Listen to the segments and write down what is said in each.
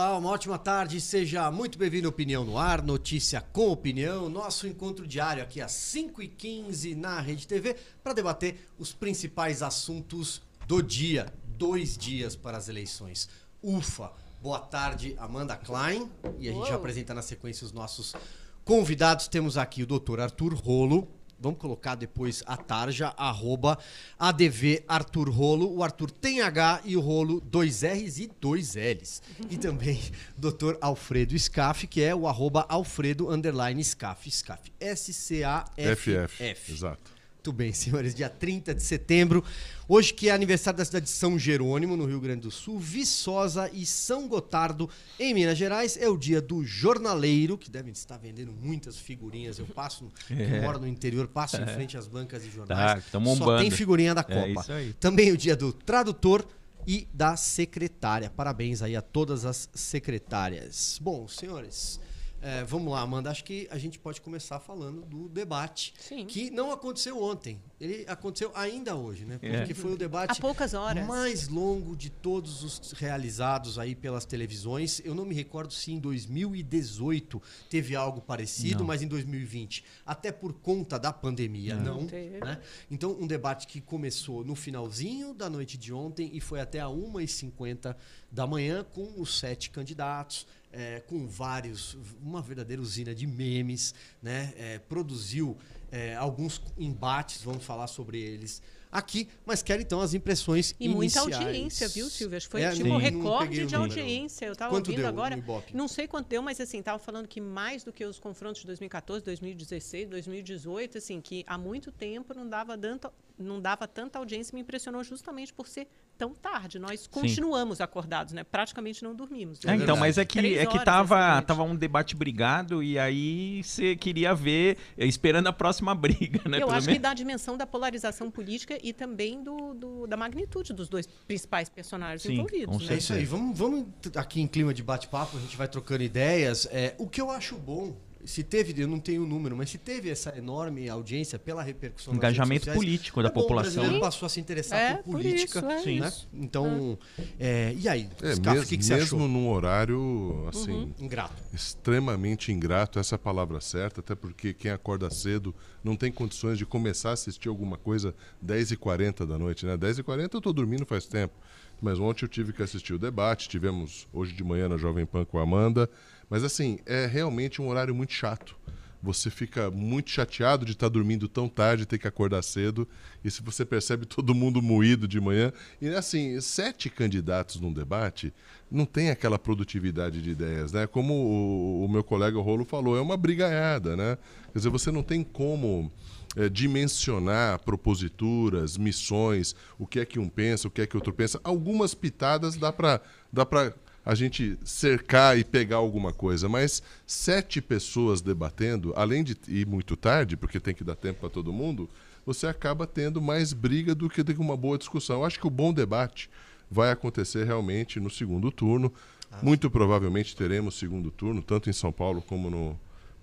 Olá, uma ótima tarde, seja muito bem-vindo ao Opinião no Ar, notícia com opinião, nosso encontro diário aqui às 5h15 na Rede TV para debater os principais assuntos do dia. Dois dias para as eleições. Ufa! Boa tarde, Amanda Klein. E a gente já apresenta na sequência os nossos convidados. Temos aqui o doutor Arthur Rolo, Vamos colocar depois a tarja, arroba ADV Arthur Rolo. O Arthur tem H e o Rolo dois R's e dois L's. E também Dr. Alfredo Scaff, que é o arroba Alfredo underline Scaff. Scaff. S-C-A-F-F. Exato. Muito bem, senhores. Dia 30 de setembro. Hoje que é aniversário da cidade de São Jerônimo, no Rio Grande do Sul, Viçosa e São Gotardo, em Minas Gerais. É o dia do jornaleiro, que devem estar vendendo muitas figurinhas. Eu passo, é. moro no interior, passo é. em frente às bancas de jornais. Tá, Só tem figurinha da é Copa. É Também o dia do tradutor e da secretária. Parabéns aí a todas as secretárias. Bom, senhores... É, vamos lá, Amanda. Acho que a gente pode começar falando do debate. Sim. Que não aconteceu ontem. Ele aconteceu ainda hoje, né? Porque é. foi o debate Há poucas horas. mais longo de todos os realizados aí pelas televisões. Eu não me recordo se em 2018 teve algo parecido, não. mas em 2020, até por conta da pandemia, não. não né? Então, um debate que começou no finalzinho da noite de ontem e foi até a 1h50 da manhã com os sete candidatos é, com vários, uma verdadeira usina de memes, né? É, produziu é, alguns embates, vamos falar sobre eles aqui, mas quero então as impressões e iniciais. muita audiência, viu, Silvia? Foi é, tipo um recorde de audiência. Eu estava ouvindo deu agora, não sei quanto deu, mas assim, estava falando que mais do que os confrontos de 2014, 2016, 2018, assim, que há muito tempo não dava tanto, não dava tanta audiência, me impressionou justamente por ser tão tarde. Nós continuamos Sim. acordados, né? Praticamente não dormimos. É, então, mas é que é que tava, tava um debate brigado e aí você queria ver esperando a próxima briga, né? Eu acho menos... que dá a dimensão da polarização política e também do, do da magnitude dos dois principais personagens Sim, envolvidos. Né? É isso aí. Vamos, vamos aqui em clima de bate-papo, a gente vai trocando ideias. É, o que eu acho bom se teve, eu não tenho o número, mas se teve essa enorme audiência pela repercussão engajamento sociais, político da é população. O passou a se interessar é, por política, por isso, é. né? Então, é. e aí, é, Scaff, que, que você mesmo achou? num horário assim, uhum. ingrato. extremamente ingrato, essa é a palavra certa, até porque quem acorda cedo não tem condições de começar a assistir alguma coisa 10h40 da noite, né? 10h40 eu estou dormindo faz tempo. Mas ontem eu tive que assistir o debate, tivemos hoje de manhã na Jovem Pan com a Amanda. Mas assim, é realmente um horário muito chato. Você fica muito chateado de estar dormindo tão tarde, ter que acordar cedo. E se você percebe todo mundo moído de manhã. E assim, sete candidatos num debate não tem aquela produtividade de ideias, né? Como o, o meu colega Rolo falou, é uma brigaiada, né? Quer dizer, você não tem como é, dimensionar proposituras, missões, o que é que um pensa, o que é que outro pensa. Algumas pitadas dá para dá para a gente cercar e pegar alguma coisa, mas sete pessoas debatendo, além de ir muito tarde, porque tem que dar tempo para todo mundo, você acaba tendo mais briga do que uma boa discussão. Eu acho que o bom debate vai acontecer realmente no segundo turno. Ah. Muito provavelmente teremos segundo turno, tanto em São Paulo como no,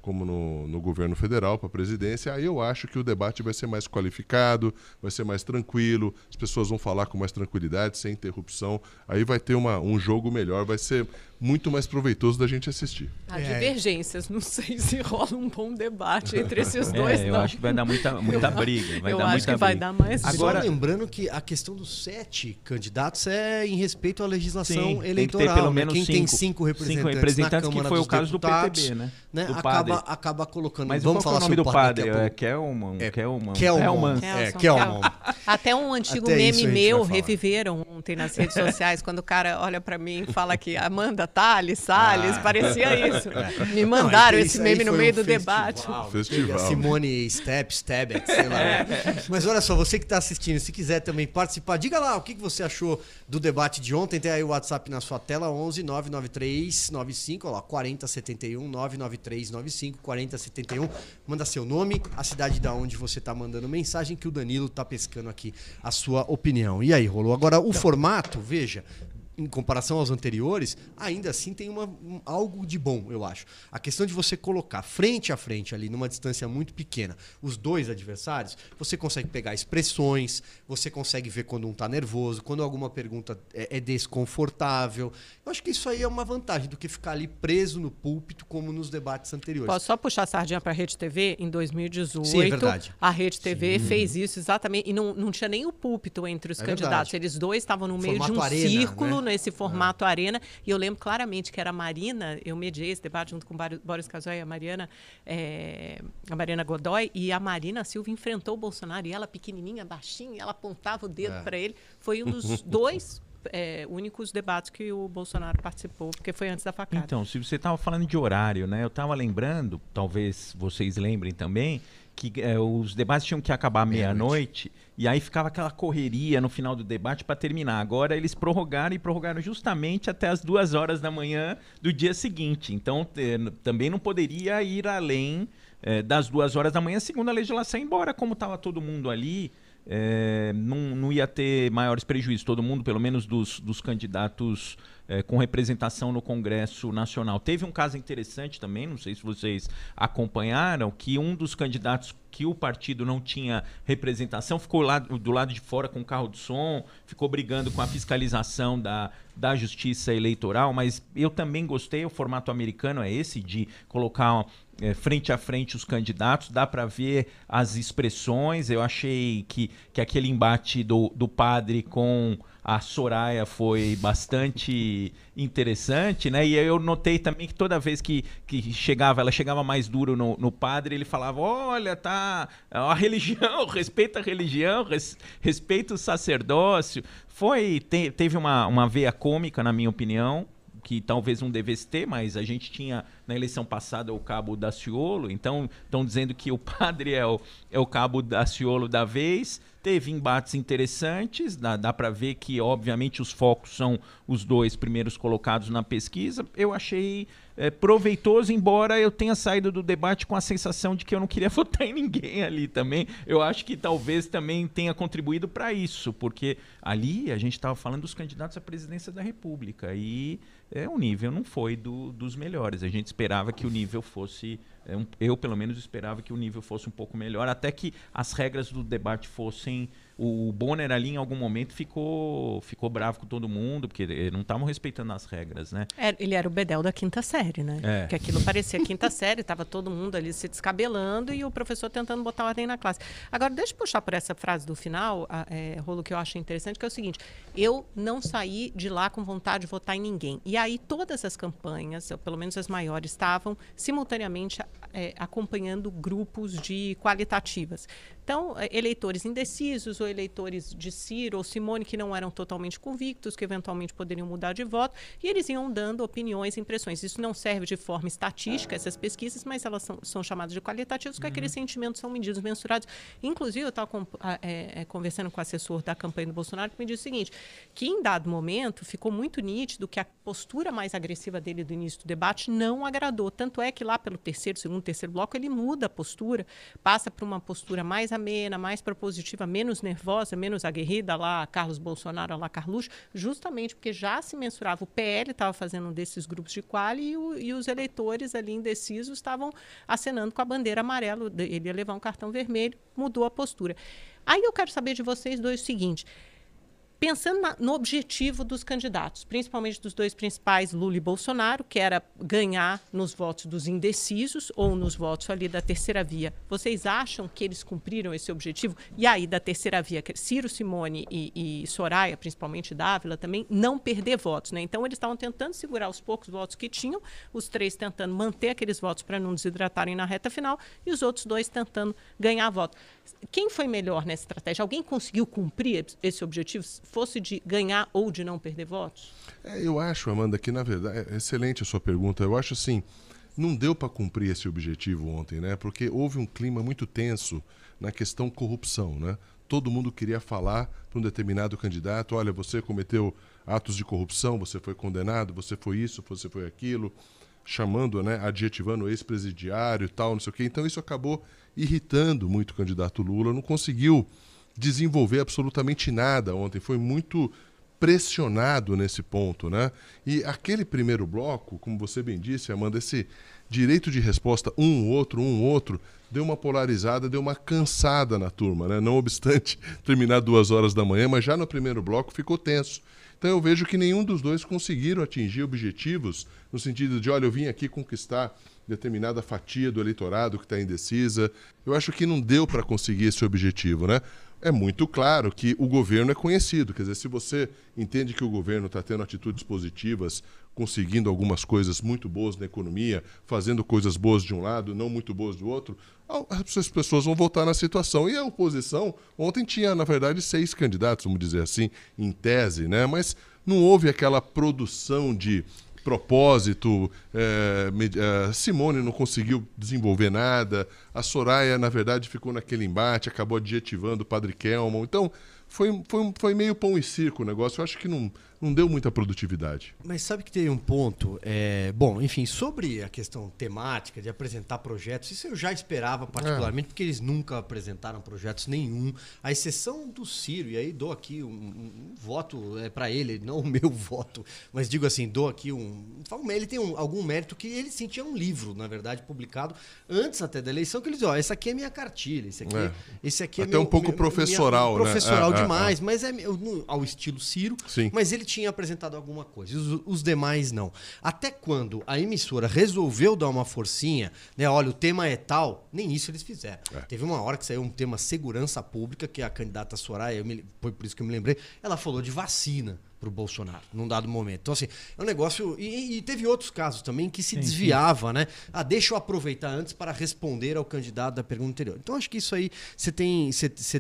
como no, no governo federal, para a presidência, aí eu acho que o debate vai ser mais qualificado, vai ser mais tranquilo, as pessoas vão falar com mais tranquilidade, sem interrupção, aí vai ter uma, um jogo melhor, vai ser muito mais proveitoso da gente assistir. Há é. divergências, não sei se rola um bom debate entre esses dois. É, eu não. acho que vai dar muita, muita briga. Vai eu dar acho muita que vai dar mais Agora, Só lembrando que a questão dos sete candidatos é em respeito à legislação Sim, eleitoral. Tem que ter pelo menos Quem cinco, tem cinco representantes, cinco representantes na Câmara que foi o caso do PTB, né? né? Do acaba, acaba colocando. Mas vamos qual falar é o nome do padre? padre é Kelman. É, Kelman. Kelman. É, Kelman. Até um antigo Até meme meu reviveram ontem nas redes sociais, quando o cara olha para mim e fala que Amanda Thales, Salles, ah. parecia isso. Me mandaram Não, esse meme no meio um do festival, debate. Festival. Simone Step, Stebet, sei lá. É. Mas olha só, você que está assistindo, se quiser também participar, diga lá o que você achou do debate de ontem. Tem aí o WhatsApp na sua tela, 11 993 95, olha lá, 4071 993 95 4071. Manda seu nome, a cidade da onde você está mandando mensagem, que o Danilo está pescando aqui a sua opinião. E aí, rolou? Agora, o formato, veja, em comparação aos anteriores, ainda assim tem uma, um, algo de bom, eu acho. A questão de você colocar frente a frente ali, numa distância muito pequena, os dois adversários, você consegue pegar expressões, você consegue ver quando um está nervoso, quando alguma pergunta é, é, desconfortável. Eu acho que isso aí é uma vantagem do que ficar ali preso no púlpito, como nos debates anteriores. Posso só puxar a sardinha para a Rede TV? Em 2018, Sim, é verdade. a Rede TV Sim. fez isso exatamente, e não, não tinha nem o púlpito entre os é candidatos. Verdade. Eles dois estavam no meio de um arena, círculo, né? Nesse formato é. arena. E eu lembro claramente que era a Marina, eu mediei esse debate junto com o Boris Casoy e a Mariana, é, a Mariana Godoy, e a Marina Silva enfrentou o Bolsonaro, e ela pequenininha, baixinha, ela apontava o dedo é. para ele. Foi um dos dois é, únicos debates que o Bolsonaro participou, porque foi antes da facada. Então, se você estava falando de horário, né? Eu estava lembrando, talvez vocês lembrem também, que é, os debates tinham que acabar meia-noite e aí ficava aquela correria no final do debate para terminar. Agora eles prorrogaram e prorrogaram justamente até as duas horas da manhã do dia seguinte. Então também não poderia ir além é, das duas horas da manhã, segundo a legislação, embora como estava todo mundo ali. É, não, não ia ter maiores prejuízos, todo mundo, pelo menos dos, dos candidatos é, com representação no Congresso Nacional. Teve um caso interessante também, não sei se vocês acompanharam, que um dos candidatos que o partido não tinha representação ficou lá do lado de fora com o carro de som, ficou brigando com a fiscalização da, da justiça eleitoral, mas eu também gostei, o formato americano é esse, de colocar é, frente a frente os candidatos, dá para ver as expressões. Eu achei que, que aquele embate do, do padre com a Soraya foi bastante interessante, né? E eu notei também que toda vez que, que chegava, ela chegava mais duro no, no padre, ele falava: Olha, tá. A religião, respeita a religião, res, respeita o sacerdócio. Foi. Te, teve uma, uma veia cômica, na minha opinião que talvez não devesse ter, mas a gente tinha na eleição passada o cabo Daciolo, então estão dizendo que o padre é o, é o cabo da vez. Teve embates interessantes, dá, dá para ver que, obviamente, os focos são os dois primeiros colocados na pesquisa. Eu achei é, proveitoso, embora eu tenha saído do debate com a sensação de que eu não queria votar em ninguém ali também. Eu acho que talvez também tenha contribuído para isso, porque ali a gente estava falando dos candidatos à presidência da República e é, o nível não foi do, dos melhores. A gente esperava que o nível fosse eu, pelo menos, esperava que o nível fosse um pouco melhor, até que as regras do debate fossem o Bonner ali, em algum momento, ficou, ficou bravo com todo mundo, porque não estavam respeitando as regras, né? É, ele era o Bedel da quinta série, né? É. Porque aquilo parecia quinta série, estava todo mundo ali se descabelando e o professor tentando botar ordem na classe. Agora, deixa eu puxar por essa frase do final, a, é, Rolo, que eu acho interessante, que é o seguinte: eu não saí de lá com vontade de votar em ninguém. E aí, todas as campanhas, ou pelo menos as maiores, estavam simultaneamente é, acompanhando grupos de qualitativas. Então, é, eleitores indecisos ou eleitores de Ciro ou Simone que não eram totalmente convictos, que eventualmente poderiam mudar de voto, e eles iam dando opiniões, impressões. Isso não serve de forma estatística, essas pesquisas, mas elas são, são chamadas de qualitativas, porque uhum. aqueles sentimentos são medidos, mensurados. Inclusive, eu estava é, é, conversando com o assessor da campanha do Bolsonaro, que me disse o seguinte, que em dado momento ficou muito nítido que a postura mais agressiva dele do início do debate não agradou. Tanto é que lá pelo terceiro, segundo, terceiro bloco, ele muda a postura, passa para uma postura mais amena, mais propositiva, menos nervosa, menos aguerrida, lá Carlos Bolsonaro, lá Carluxo, justamente porque já se mensurava, o PL estava fazendo um desses grupos de quali e, o, e, os eleitores ali indecisos estavam acenando com a bandeira amarela, ele ia levar um cartão vermelho, mudou a postura. Aí eu quero saber de vocês dois o seguinte, pensando na, no objetivo dos candidatos, principalmente dos dois principais, Lula e Bolsonaro, que era ganhar nos votos dos indecisos ou nos votos ali da terceira via. Vocês acham que eles cumpriram esse objetivo? E aí, da terceira via, Ciro, Simone e, e Soraya, principalmente Dávila, também não perder votos. Né? Então, eles estavam tentando segurar os poucos votos que tinham, os três tentando manter aqueles votos para não desidratarem na reta final, e os outros dois tentando ganhar votos. Quem foi melhor nessa estratégia? Alguém conseguiu cumprir esse objetivo? fosse de ganhar ou de não perder votos? É, eu acho, Amanda, que na verdade, é excelente a sua pergunta. Eu acho assim, não deu para cumprir esse objetivo ontem, né? Porque houve um clima muito tenso na questão corrupção, né? Todo mundo queria falar para um determinado candidato, olha, você cometeu atos de corrupção, você foi condenado, você foi isso, você foi aquilo, chamando, né, adjetivando ex-presidiário e tal, não sei o quê. Então isso acabou irritando muito o candidato Lula, não conseguiu desenvolver absolutamente nada ontem. Foi muito pressionado nesse ponto, né? E aquele primeiro bloco, como você bem disse, Amanda, esse direito de resposta um outro, um outro, deu uma polarizada, deu uma cansada na turma, né? Não obstante terminar duas horas da manhã, mas já no primeiro bloco ficou tenso. Então eu vejo que nenhum dos dois conseguiram atingir objetivos no sentido de, olha, eu vim aqui conquistar determinada fatia do eleitorado que está indecisa. Eu acho que não deu para conseguir esse objetivo, né? É muito claro que o governo é conhecido. Quer dizer, se você entende que o governo está tendo atitudes positivas, conseguindo algumas coisas muito boas na economia, fazendo coisas boas de um lado, não muito boas do outro, as pessoas vão votar na situação. E a oposição, ontem tinha, na verdade, seis candidatos, vamos dizer assim, em tese, né? Mas não houve aquela produção de propósito. É, Simone não conseguiu desenvolver nada. A Soraya, na verdade, ficou naquele embate, acabou adjetivando o Padre Kelman. Então, foi, foi, foi meio pão e circo o negócio. Eu acho que não, não deu muita produtividade. Mas sabe que tem um ponto. É, bom, enfim, sobre a questão temática de apresentar projetos, isso eu já esperava particularmente, é. porque eles nunca apresentaram projetos nenhum, à exceção do Ciro. E aí dou aqui um, um voto é, para ele, não o meu voto, mas digo assim, dou aqui um. Ele tem um, algum mérito que ele sentia um livro, na verdade, publicado antes até da eleição, que ele dizia: ó, essa aqui é minha cartilha, esse aqui é, esse aqui é Até meu, um pouco meu, professoral, minha, né? Professoral é, é, demais, mas é ao estilo Ciro. Sim. Mas ele tinha apresentado alguma coisa, os, os, demais não. Até quando a emissora resolveu dar uma forcinha, né? Olha, o tema é tal, nem isso eles fizeram. É. Teve uma hora que saiu um tema segurança pública, que a candidata Soraya, me, foi por isso que eu me lembrei, ela falou de vacina para o Bolsonaro, num dado momento. Então, assim, é um negócio. E, e teve outros casos também que se sim, desviava, sim. né? Ah, deixa eu aproveitar antes para responder ao candidato da pergunta anterior. Então, acho que isso aí você tem,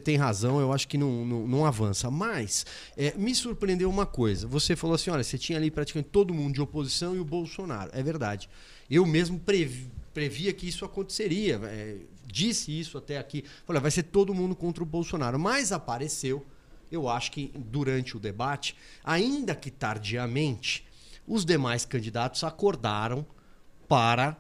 tem razão, eu acho que não, não, não avança. Mas é, me surpreendeu uma coisa. Você falou assim: olha, você tinha ali praticamente todo mundo de oposição e o Bolsonaro. É verdade. Eu mesmo previ, previa que isso aconteceria. É, disse isso até aqui. Falei, vai ser todo mundo contra o Bolsonaro. Mas apareceu eu acho que durante o debate, ainda que tardiamente, os demais candidatos acordaram para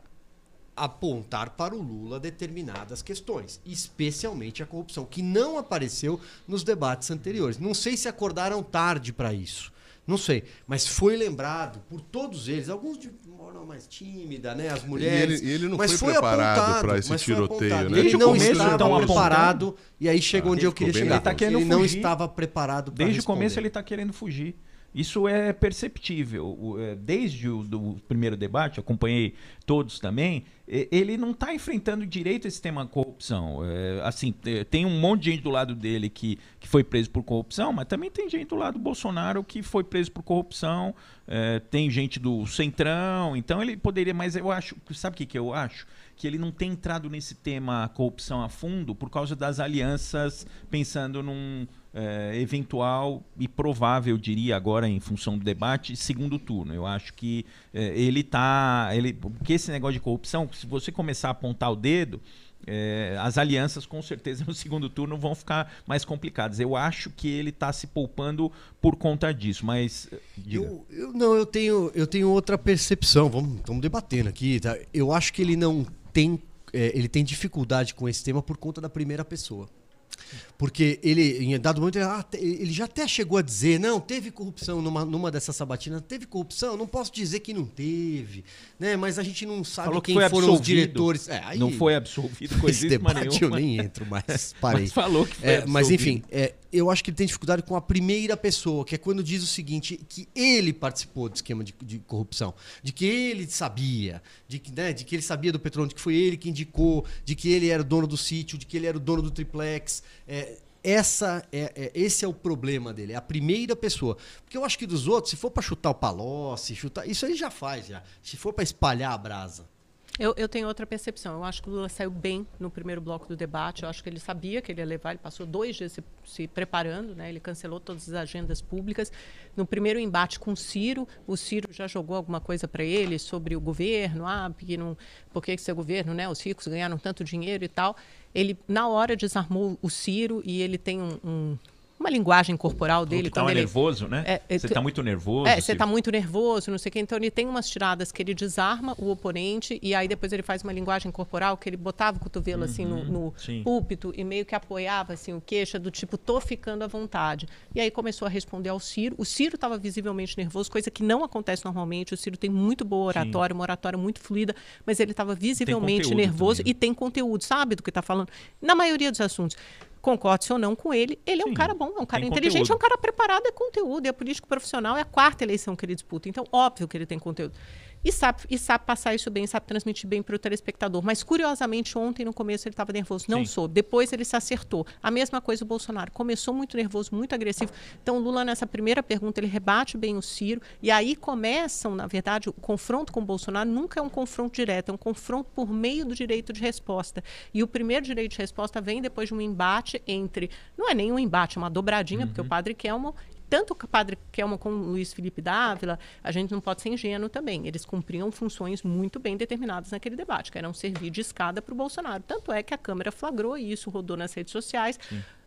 apontar para o Lula determinadas questões, especialmente a corrupção, que não apareceu nos debates anteriores. Não sei se acordaram tarde para isso. Não sei, mas foi lembrado por todos eles, alguns de forma mais tímida, né, as mulheres. E ele, ele não mas foi, foi preparado para esse tiroteio, né? Ele não estava preparado e aí chegou ah, onde eu queria chegar. Ele, tá ele não estava preparado para Desde o começo ele está querendo fugir. Isso é perceptível. É, desde o do primeiro debate, acompanhei todos também, ele não está enfrentando direito esse tema corrupção. É, assim, tem um monte de gente do lado dele que, que foi preso por corrupção, mas também tem gente do lado do Bolsonaro que foi preso por corrupção, é, tem gente do Centrão, então ele poderia, mas eu acho, sabe o que, que eu acho? Que ele não tem entrado nesse tema corrupção a fundo por causa das alianças, pensando num é, eventual e provável, diria agora, em função do debate, segundo turno. Eu acho que é, ele está. Ele, porque esse negócio de corrupção, se você começar a apontar o dedo. É, as alianças com certeza no segundo turno vão ficar mais complicadas. Eu acho que ele está se poupando por conta disso, mas eu, eu, não, eu tenho eu tenho outra percepção. Vamos, estamos debatendo aqui. Tá? Eu acho que ele não tem ele tem dificuldade com esse tema por conta da primeira pessoa. Porque ele, em dado momento, ah, ele já até chegou a dizer: não, teve corrupção numa, numa dessas sabatinas, teve corrupção, não posso dizer que não teve, né? Mas a gente não sabe falou quem foram absolvido. os diretores. É, aí, não foi absolvido com esse debate eu nem entro, mas parei. mas falou que foi é, Mas enfim, é, eu acho que ele tem dificuldade com a primeira pessoa, que é quando diz o seguinte: que ele participou do esquema de, de corrupção, de que ele sabia, de que, né, de que ele sabia do petróleo, de que foi ele que indicou, de que ele era o dono do sítio, de que ele era o dono do triplex. É, essa é, é, esse é o problema dele, é a primeira pessoa. Porque eu acho que dos outros, se for para chutar o Palocci, chutar, isso ele já faz já. Se for para espalhar a brasa, eu, eu, tenho outra percepção. Eu acho que o Lula saiu bem no primeiro bloco do debate. Eu acho que ele sabia que ele ia levar. Ele passou dois dias se, se preparando, né? Ele cancelou todas as agendas públicas. No primeiro embate com o Ciro, o Ciro já jogou alguma coisa para ele sobre o governo. Ah, porque não, por que seu governo, né? Os ricos ganharam tanto dinheiro e tal. Ele na hora desarmou o Ciro e ele tem um, um uma linguagem corporal dele. Ele quando tava ele nervoso, né? É, é, você tu- tá muito nervoso. É, você Ciro. tá muito nervoso, não sei o quê. Então ele tem umas tiradas que ele desarma o oponente e aí depois ele faz uma linguagem corporal que ele botava o cotovelo assim no, no Uhum, sim. púlpito e meio que apoiava assim o queixo do tipo tô ficando à vontade. E aí começou a responder ao Ciro. O Ciro estava visivelmente nervoso, coisa que não acontece normalmente. O Ciro tem muito boa oratória, uma oratória muito fluida, mas ele estava visivelmente nervoso também, e tem conteúdo, sabe do que está falando. Na maioria dos assuntos. Concorde ou não com ele, ele é um Sim, cara bom, é um cara inteligente, conteúdo. é um cara preparado, é conteúdo, é político profissional, é a quarta eleição que ele disputa. Então, óbvio que ele tem conteúdo. E sabe, e sabe passar isso bem, sabe transmitir bem para o telespectador. Mas, curiosamente, ontem, no começo, ele estava nervoso. Não Sim. soube. Depois, ele se acertou. A mesma coisa o Bolsonaro. Começou muito nervoso, muito agressivo. Então, Lula, nessa primeira pergunta, ele rebate bem o Ciro. E aí começam, na verdade, o confronto com o Bolsonaro nunca é um confronto direto, é um confronto por meio do direito de resposta. E o primeiro direito de resposta vem depois de um embate entre. Não é nem um embate, é uma dobradinha, porque o padre Kelmo tanto o padre Kelmo como o Luiz Felipe Dávila, a gente não pode ser ingênuo também. Eles cumpriam funções muito bem determinadas naquele debate, que eram servir de escada para o Bolsonaro. Tanto é que a Câmara flagrou isso, rodou nas redes sociais.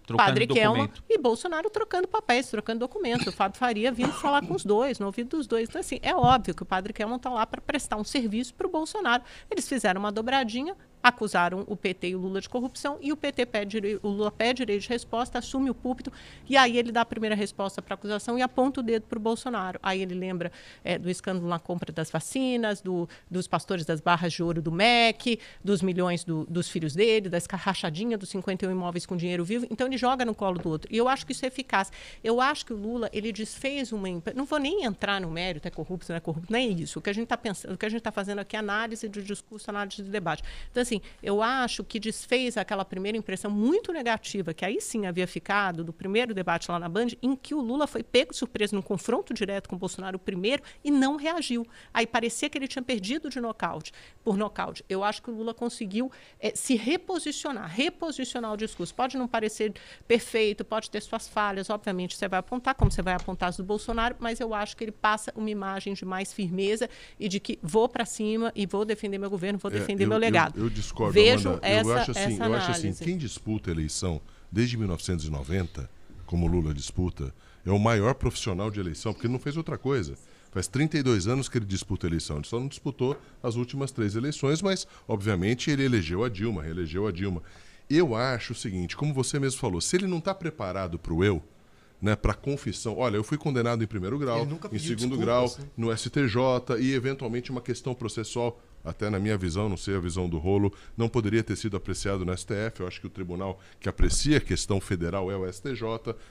Trocando Padre documento. e Bolsonaro trocando papéis, trocando documentos. O Fábio Faria vindo falar com os dois, no ouvido dos dois. Então, assim, é óbvio que o Padre Kelmo está lá para prestar um serviço para o Bolsonaro. Eles fizeram uma dobradinha, acusaram o PT e o Lula de corrupção e o PT pede o Lula pede direito de resposta, assume o púlpito e aí ele dá a primeira resposta para a acusação e aponta o dedo para o Bolsonaro. Aí ele lembra eh, do escândalo na compra das vacinas, do- dos pastores das barras de ouro do MEC, dos milhões do- dos filhos dele, da rachadinha dos 51 imóveis com dinheiro vivo. Então ele joga no colo do outro. E eu acho que isso é eficaz. Eu acho que o Lula ele desfez uma não vou nem entrar no mérito é corrupto, não é corrupto, nem isso. O que a gente está pensando, o que a gente está fazendo aqui é análise de discurso, análise de debate. Então assim, eu acho que desfez aquela primeira impressão muito negativa que aí sim havia ficado do primeiro debate lá na Band, em que o Lula foi pego de surpresa num confronto direto com o Bolsonaro primeiro e não reagiu. Aí parecia que ele tinha perdido de nocaute por nocaute. Eu acho que o Lula conseguiu eh, se reposicionar, reposicionar o discurso. Pode não parecer perfeito, pode ter suas falhas, obviamente você vai apontar, como você vai apontar as do Bolsonaro, mas eu acho que ele passa uma imagem de mais firmeza e de que vou para cima e vou defender meu governo, vou É, defender eu- meu eu- legado. Eu, discordo, Vejo Amanda. essa, eu acho assim, essa eu acho assim, análise. quem disputa a eleição desde 1990, como o Lula disputa, é o maior profissional de eleição, porque ele não fez outra coisa. Faz 32 anos que ele disputa a eleição. Ele só não disputou as últimas três eleições, mas, obviamente, ele elegeu a Dilma, reelegeu a Dilma. Eu acho o seguinte, como você mesmo falou, se ele não está preparado para o eu, né, para confissão, olha, eu fui condenado em primeiro grau, em segundo desculpas, grau, né? no STJ e eventualmente uma questão processual, até na minha visão, não sei a visão do rolo, não poderia ter sido apreciado no STF. Eu acho que o tribunal que aprecia a questão federal é o STJ,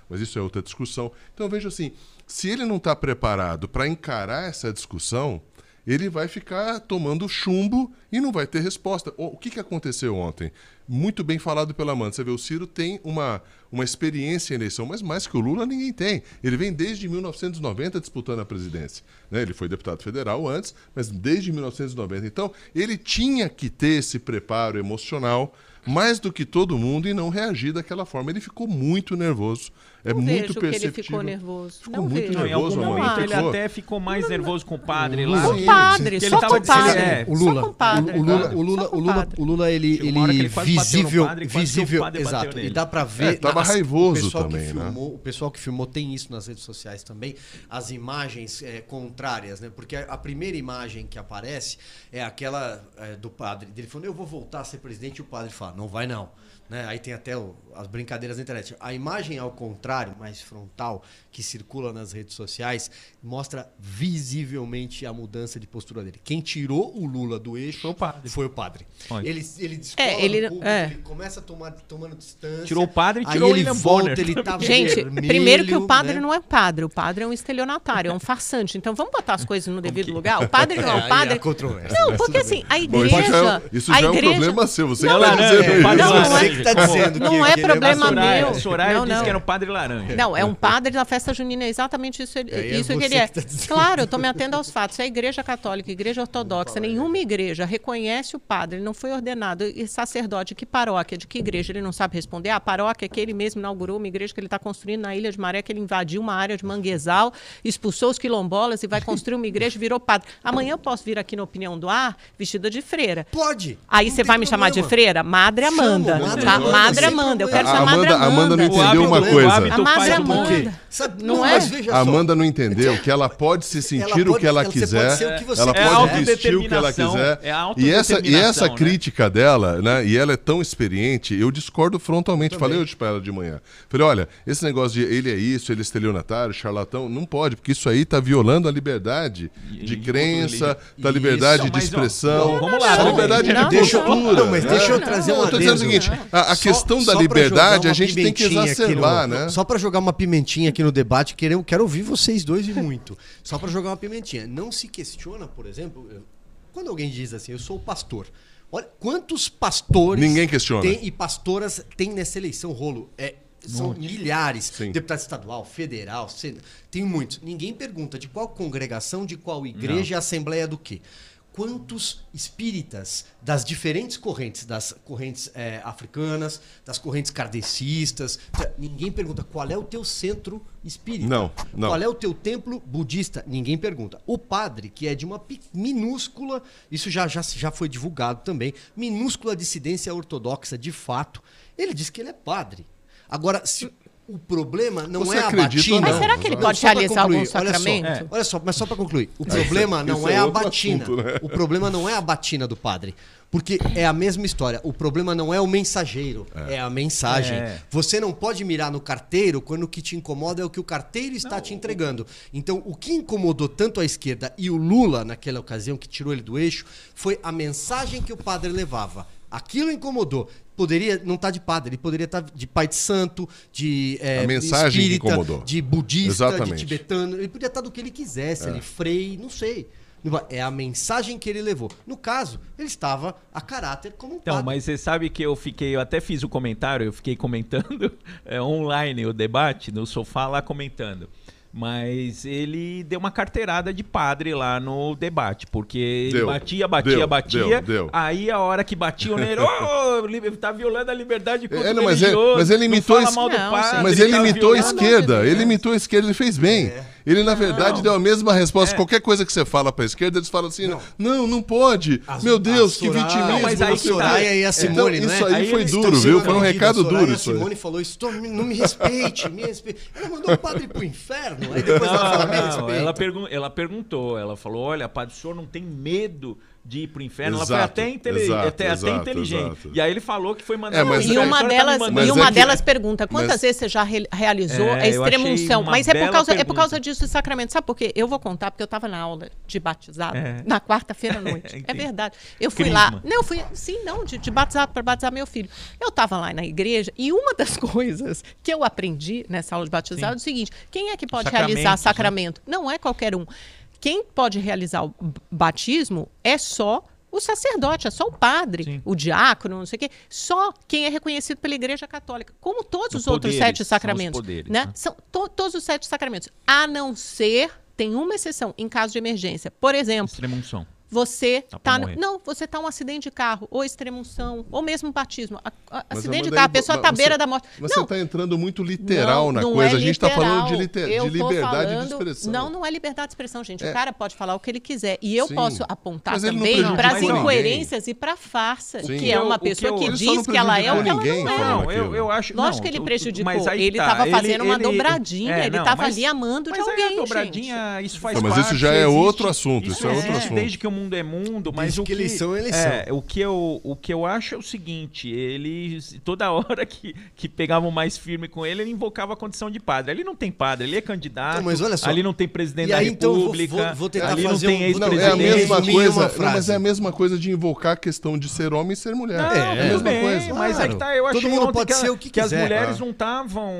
mas isso é outra discussão. Então eu vejo assim, se ele não está preparado para encarar essa discussão, ele vai ficar tomando chumbo e não vai ter resposta. O que, que aconteceu ontem? Muito bem falado pela Amanda. Você vê, o Ciro tem uma, uma experiência em eleição, mas mais que o Lula ninguém tem. Ele vem desde 1990 disputando a presidência. né? Ele foi deputado federal antes, mas desde 1990. Então, ele tinha que ter esse preparo emocional mais do que todo mundo e não reagir daquela forma. Ele ficou muito nervoso. É Não muito vejo que ele perceptível. ficou nervoso. Ficou Não muito vejo. Não, em algum nervoso, Não momento ele Ficou. até ficou mais nervoso com o padre lá. Com o padre, ele só com o padre. é, O Lula, o padre. o, o Lula, É. o Lula, o Lula, o Lula, ele, ele visível, padre, visível, exato. E dá pra ver. É, tava nas- raivoso também, que né? filmou, O pessoal que filmou tem isso nas redes sociais também, as imagens é, contrárias, né? Porque a, a primeira imagem que aparece é aquela é, do padre. Ele falando, eu vou voltar a ser presidente, e o padre fala, não vai não. Né? Aí tem até o- as brincadeiras na internet. A imagem ao contrário, mais frontal, que circula nas redes sociais, mostra visivelmente a mudança de postura dele. Quem tirou o Lula do eixo Foi o padre. Foi o padre. Olha. Ele, ele descola É, ele- público, é. ele começa a tomar tomando distância. Tirou o padre e aí tirou o ele William volta, Bonner ele tá Gente, vermelho, primeiro que o padre né? não é padre, o padre é um estelionatário, é um farsante. Então vamos botar as coisas no devido lugar. O padre não é É, o padre. controvérsia, Não, porque assim, a Bom, isso já igreja. é, isso já é um igreja, problema seu. Você Não, que tá laranja, dizendo o padre isso. Não, Você é- que tá dizendo não que, é que problema Soraya, meu. Soraya Não, disse não. que era o padre laranja. Não, é um padre da festa junina, é exatamente isso, ele- É, é isso que você ele é. que tá claro, eu estou me atendo aos fatos. Se a igreja católica, a igreja ortodoxa, nenhuma igreja reconhece o padre, ele não foi ordenado, e sacerdote, que paróquia, de que igreja, ele não sabe responder. A paróquia que ele mesmo inaugurou, uma igreja que ele está construindo na Ilha de Maré, que ele invadiu uma área de manguezal, expulsou os quilombolas e vai construir uma igreja e virou padre. Amanhã eu posso vir aqui na Opinião do Ar, vestida de freira. Pode. Aí você vai me chamar de problema. freira? Madre Amanda. Chama, Madre tá? Amanda, Madre sem Amanda. Eu quero A chamar Amanda- a Amanda. Amanda não entendeu uma coisa. A o Amanda. Não é? A. Amanda não entendeu que ela pode se sentir o que ela quiser, ser o que você ela pode É vestir o que ela quiser. é a e essa, e essa né? crítica dela, né? E ela é tão experiente, eu discordo frontalmente. Falei hoje pra ela de manhã. Falei, olha, esse negócio de ele é isso, ele é estelionatário, charlatão, não pode, porque isso aí tá violando a liberdade E- de crença, da liberdade de mas, ó, expressão, não, vamos lá, da não, liberdade não, de postura. não, mas né? deixa eu trazer Não, um eu tô dizendo o seguinte, a, a Só- questão da liberdade a gente tem que exacerbar, no- né? Só pra jogar uma pimentinha aqui no debate, quero, quero ouvir vocês dois e muito. Só pra jogar uma pimentinha. Não se questiona, por exemplo, eu- quando alguém diz assim, eu sou pastor. Olha, quantos pastores Ninguém questiona. tem, e pastoras tem nessa eleição, rolo? É, são milhares. Sim. Deputado estadual, federal, sen- tem muitos. Ninguém pergunta de qual congregação, de qual igreja, assembleia do quê. Quantos espíritas das diferentes correntes, das correntes eh, africanas, das correntes kardecistas, tá, ninguém pergunta qual é o teu centro espírita. Não, não. Qual é o teu templo budista? Ninguém pergunta. O padre, que é de uma minúscula, isso já, já, já foi divulgado também, minúscula dissidência ortodoxa de fato, ele diz que ele é padre. Agora, se o problema não Você é a batina. não? Mas será que ele Não, pode realizar algum concluir, olha só, sacramento? Olha só, mas só para concluir. O problema não é, é a batina. assunto, né? O problema não é a batina do padre. Porque é a mesma história. O problema não é o mensageiro, é, a mensagem. É. Você não pode mirar no carteiro quando o que te incomoda é o que o carteiro está te entregando. Então, o que incomodou tanto a esquerda e o Lula, naquela ocasião que tirou ele do eixo, foi a mensagem que o padre levava. Aquilo incomodou. Poderia não estar de padre, ele poderia estar de pai de santo, de é, A mensagem que espírita, incomodou. de budista, Exatamente. de tibetano. Ele podia estar do que ele quisesse, É. ele frei, não sei. É a mensagem que ele levou. No caso, ele estava a caráter como um Então, padre. mas você sabe que eu fiquei, eu até fiz o comentário, eu fiquei comentando é, online o debate, no sofá lá comentando. Mas ele deu uma carteirada de padre lá no debate, porque ele Deu, batia, batia, deu, batia. deu, deu. Aí a hora que batia o Nero, oh, tá violando a liberdade de culto É, não, mas é- mas ele não imitou fala esse- mal do Não, padre, Mas ele tá imitou a esquerda, ele imitou a esquerda, ele fez bem. Ele, na verdade, Não. deu a mesma resposta. É. Qualquer coisa que você fala pra esquerda, eles falam assim: não, não, não pode. As- Meu Deus, que vitimismo. Não, mas aí que tá. Soraya e a Simone, Então, não é? isso aí Aí foi duro, viu? Foi um recado duro a isso aí. Simone falou isso, "Tô- não me respeite, me respeite. Ela mandou o padre pro inferno. Aí depois ela fala, Não, não, ela, pergun ela perguntou, ela falou, olha, padre, o senhor não tem medo de ir pro inferno? ela foi Exato, até, intele- exato, até, até exato, inteligente. exato. E aí ele falou que foi mandar É, mas E é- inferno, uma tá delas, e é uma que- delas pergunta: quantas mas- vezes você já re- realizou É, a extremunção? Mas é por, causa, é por causa disso o sacramento. Sabe por quê? Eu vou contar, porque eu estava na aula de batizado É. na quarta-feira à noite. é verdade. Eu fui Crisma. lá. Não, eu fui. Sim, não, de, de batizado para batizar meu filho. Eu estava lá na igreja e uma das coisas que eu aprendi nessa aula de batizado é o seguinte: quem é que pode realizar Sacramentos, né? sacramento? Não é qualquer um. Quem pode realizar o batismo é só o sacerdote, é só o padre, Sim. o diácono, não sei o quê. Só quem é reconhecido pela Igreja Católica. Como todos Os os outros poderes, sete são os sacramentos. poderes, né? né? São to- todos os sete sacramentos. A não ser, tem uma exceção, em caso de emergência. Por exemplo, Extremunção. Você Tá pra tá, no- morrer. não, você tá um acidente de carro, ou extremunção, ou mesmo batismo. A- a- Mas, acidente de carro, a pessoa mas tá à você- beira da morte. Mas não, você está entrando muito literal não, na não coisa. é a gente está falando de, liter- Eu de liberdade de falando- expressão. Não, não é liberdade de expressão, gente. É. O cara pode falar o que ele quiser. E eu Sim. posso apontar Mas também para as ninguém. incoerências e para farsa, Sim. que é uma eu- pessoa o que diz que ela é o que ela não é. Não, eu, eu acho. Lógico não, que ele prejudicou. Mas ele tá, estava fazendo uma dobradinha, é, ele estava mas- ali amando de mas aí alguém. a gente. dobradinha, isso faz mas isso já é outro assunto, isso é outro existe assunto. Desde que mundo é mundo, mas Desde o que que, eleição é eleição. É, o que eu, o que eu acho é o seguinte, ele toda hora que, que pegavam mais firme com ele, ele invocava a condição de padre. Ali não tem padre, ele é candidato. Não, mas olha só. Ali não tem presidente E aí, da então, vou- República. vou- vou tentar ali não fazer tem um- Não, ex-presidente. é a mesma coisa. Não, mas é a mesma coisa de invocar a questão de ser homem e ser mulher. Não, é a tudo mesma bem, coisa. mas Claro. é que tá, eu Todo achei mundo ontem pode que, ser o que que as mulheres Ah. não estavam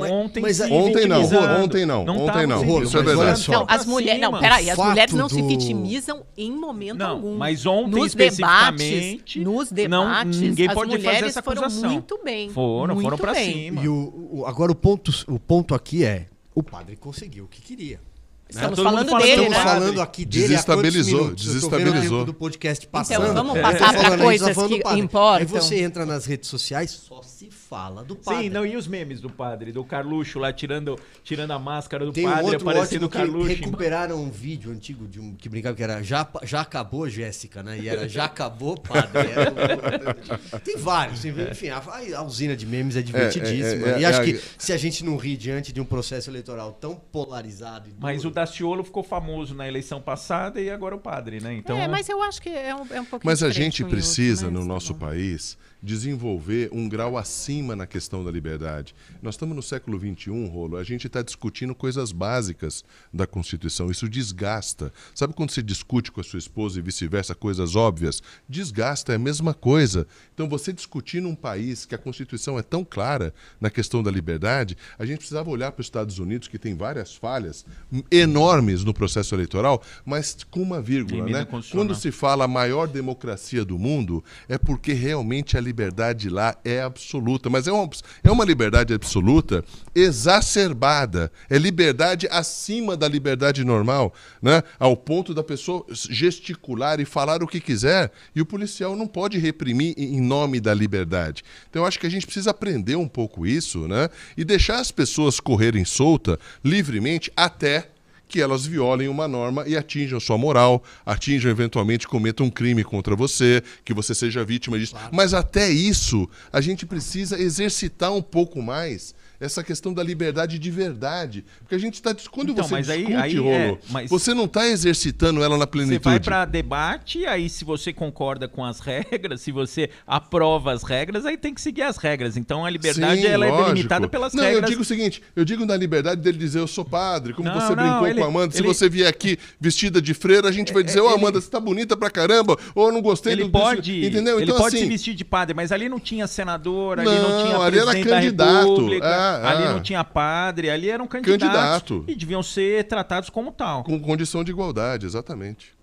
Mas- ontem mas é- Ontem não, ontem não, ontem não, isso é mas verdade. Não, as mulheres. Não, peraí, as mulheres não se vitimizam em momento Não, algum. mas ontem nos especificamente, debates, nos não- debates, ninguém as pode fazer essa foram acusação. muito bem. Foram, muito foram pra bem. cima. E o, o- agora o ponto, o ponto aqui é: o padre conseguiu o que queria. Estamos Todo mundo falando falando dele, Estamos né? falando aqui dele Desestabilizou, minutos? Desestabilizou. do podcast passando. Então, vamos Eu passar tô pra falando, a gente tá coisas que importam. Aí você entra nas redes sociais, só se fala do padre. Sim, não, e os memes do padre, do Carluxo lá tirando, tirando a máscara do Tem um padre, outro aparecendo o que Carluxo. recuperaram um vídeo antigo de um que brincava que era já, já acabou Jéssica, né? E era já acabou padre. Era Tem vários, enfim, a, a usina de memes é divertidíssima. É, é, é, e acho é, que é. se a gente não ri diante de um processo eleitoral tão polarizado e Mas o Daciolo ficou famoso na eleição passada e agora o padre, né? Então, é, mas eu acho que é um, é um pouquinho Mas a gente e outro, precisa, mas no tá nosso país, desenvolver um grau acima na questão da liberdade. Nós estamos no século XXI, Rolo, a gente está discutindo coisas básicas da Constituição. Isso desgasta. Sabe quando você discute com a sua esposa e vice-versa coisas óbvias? Desgasta, é a mesma coisa. Então, você discutir num país que a Constituição é tão clara na questão da liberdade, a gente precisava olhar para os Estados Unidos, que tem várias falhas enormes no processo eleitoral, mas com uma vírgula, Emenda né? Quando se fala a maior democracia do mundo, é porque realmente a liberdade lá é absoluta. Mas é uma, é uma liberdade absoluta exacerbada. É liberdade acima da liberdade normal, né? Ao ponto da pessoa gesticular e falar o que quiser, e o policial não pode reprimir em nome da liberdade. Então eu acho que a gente precisa aprender um pouco isso, né? E deixar as pessoas correrem solta, livremente, até que elas violem uma norma e atinjam sua moral, atinjam eventualmente cometam um crime contra você, que você seja vítima disso. Mas até isso, a gente precisa exercitar um pouco mais essa questão da liberdade de verdade, porque a gente está quando Então, você mas aí- discute, aí Rolo, é, mas- você não está exercitando ela na Você plenitude. vai para debate, aí se você concorda com as regras, se você aprova as regras, aí tem que seguir as regras. Então a liberdade Sim, ela é delimitada pelas não, regras. eu digo o seguinte, eu digo na liberdade dele dizer eu sou padre, como Não, você não, brincou ele- com a Amanda, se ele- você vier aqui vestida de freira, a gente vai dizer, ô ele- Amanda, você tá bonita pra caramba, ou eu não gostei Ele do pode, entendeu? ele então pode assim, se vestir de padre, mas ali não tinha senador, ali não, Não, tinha ali era presidente da candidato, república, é, ali é. não tinha padre, ali eram candidatos Candidato. e deviam ser tratados como tal. com condição de igualdade, exatamente.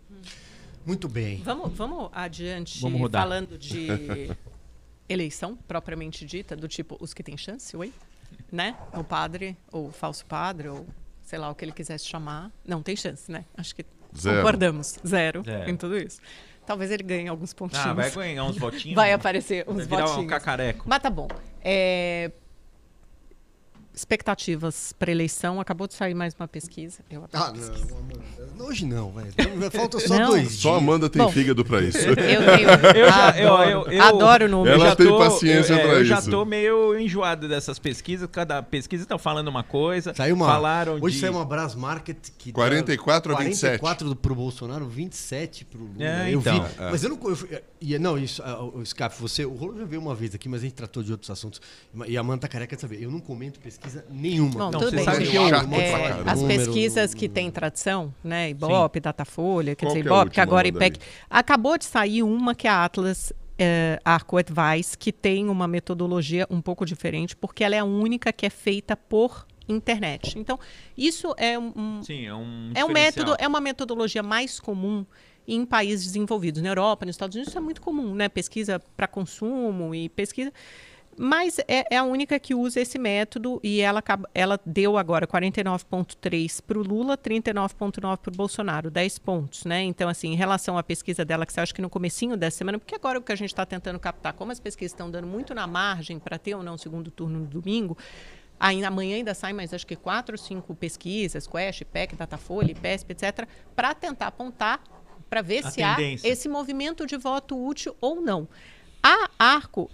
Muito bem. Vamos, vamos adiante Vamos rodar. falando de eleição propriamente dita, do tipo os que têm chance, oi? Né? O padre, ou o falso padre, ou sei lá o que ele quisesse chamar. Não tem chance, né? Acho que Zero. concordamos. Zero, Zero. em tudo isso. Talvez ele ganhe alguns pontinhos. Ah, vai ganhar uns votinhos. Vai aparecer uns vai virar um votinhos. cacareco. Mas tá bom. É, Expectativas para eleição. Acabou de sair mais uma pesquisa. Eu Ah, pesquisa. não, Amanda. Hoje não, velho. Falta só Não. dois Só a dias. Amanda tem Bom. fígado pra isso. Eu tenho. Eu já- eu- adoro, eu- eu- adoro números. Ela já tem paciência eu, é, pra eu já isso. tô meio enjoado dessas pesquisas. Cada pesquisa tá falando uma coisa. Saiu uma, Falaram hoje de... saiu uma Brás Market que dá 44 a 27. 44 pro Bolsonaro, 27 pro Lula. É, eu então. vi, mas eu não eu e, não, isso, ah, o Scaf, você, o Rolo já veio uma vez aqui, mas a gente tratou de outros assuntos. E a Amanda tá careca de saber, eu não comento pesquisa nenhuma. Bom, Não, tudo você bem. sabe que eu- É, caramba. as Número- pesquisas que têm tradição, né? Ibope, Datafolha, quer Qual dizer, que é Ibope, que agora IPEC. Acabou de sair uma que é a Atlas é, Arco Advice, que tem uma metodologia um pouco diferente, porque ela é a única que é feita por internet. Então, isso é um, Sim, é um é um método, é uma metodologia mais comum em países desenvolvidos. Na Europa, nos Estados Unidos, isso é muito comum, né? Pesquisa para consumo e pesquisa. Mas é, é a única que usa esse método e ela, ela deu agora 49,3 para o Lula, 39,9 para o Bolsonaro, 10 pontos, né? Então, assim, em relação à pesquisa dela, que você acha que no comecinho dessa semana, porque agora o que a gente está tentando captar, como as pesquisas estão dando muito na margem para ter ou não segundo turno no domingo, Ainda, amanhã ainda saem mais acho que quatro ou cinco pesquisas, Quest, PEC, Datafolha, IPESP, etc., para tentar apontar, para ver A se há tendência. esse movimento de voto útil ou não. A Arco,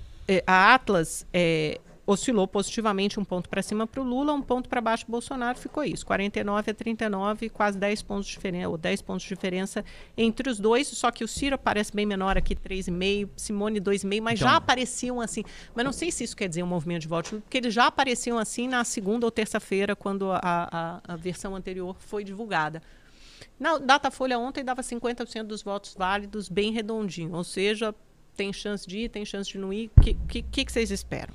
a Atlas, eh, oscilou positivamente um ponto para cima para o Lula, um ponto para baixo para o Bolsonaro, ficou isso, 49 a 39, quase 10 pontos de diferença, ou 10 pontos de diferença entre os dois, só que o Ciro aparece bem menor aqui, 3,5, Simone 2,5, mas Então- já apareciam assim, mas não sei se isso quer dizer um movimento de voto, porque eles já apareciam assim na segunda ou terça-feira, quando a, a, a versão anterior foi divulgada. Na Datafolha ontem dava 50% dos votos válidos, bem redondinho, ou seja, tem chance de ir, tem chance de não ir. O que, que, que vocês esperam?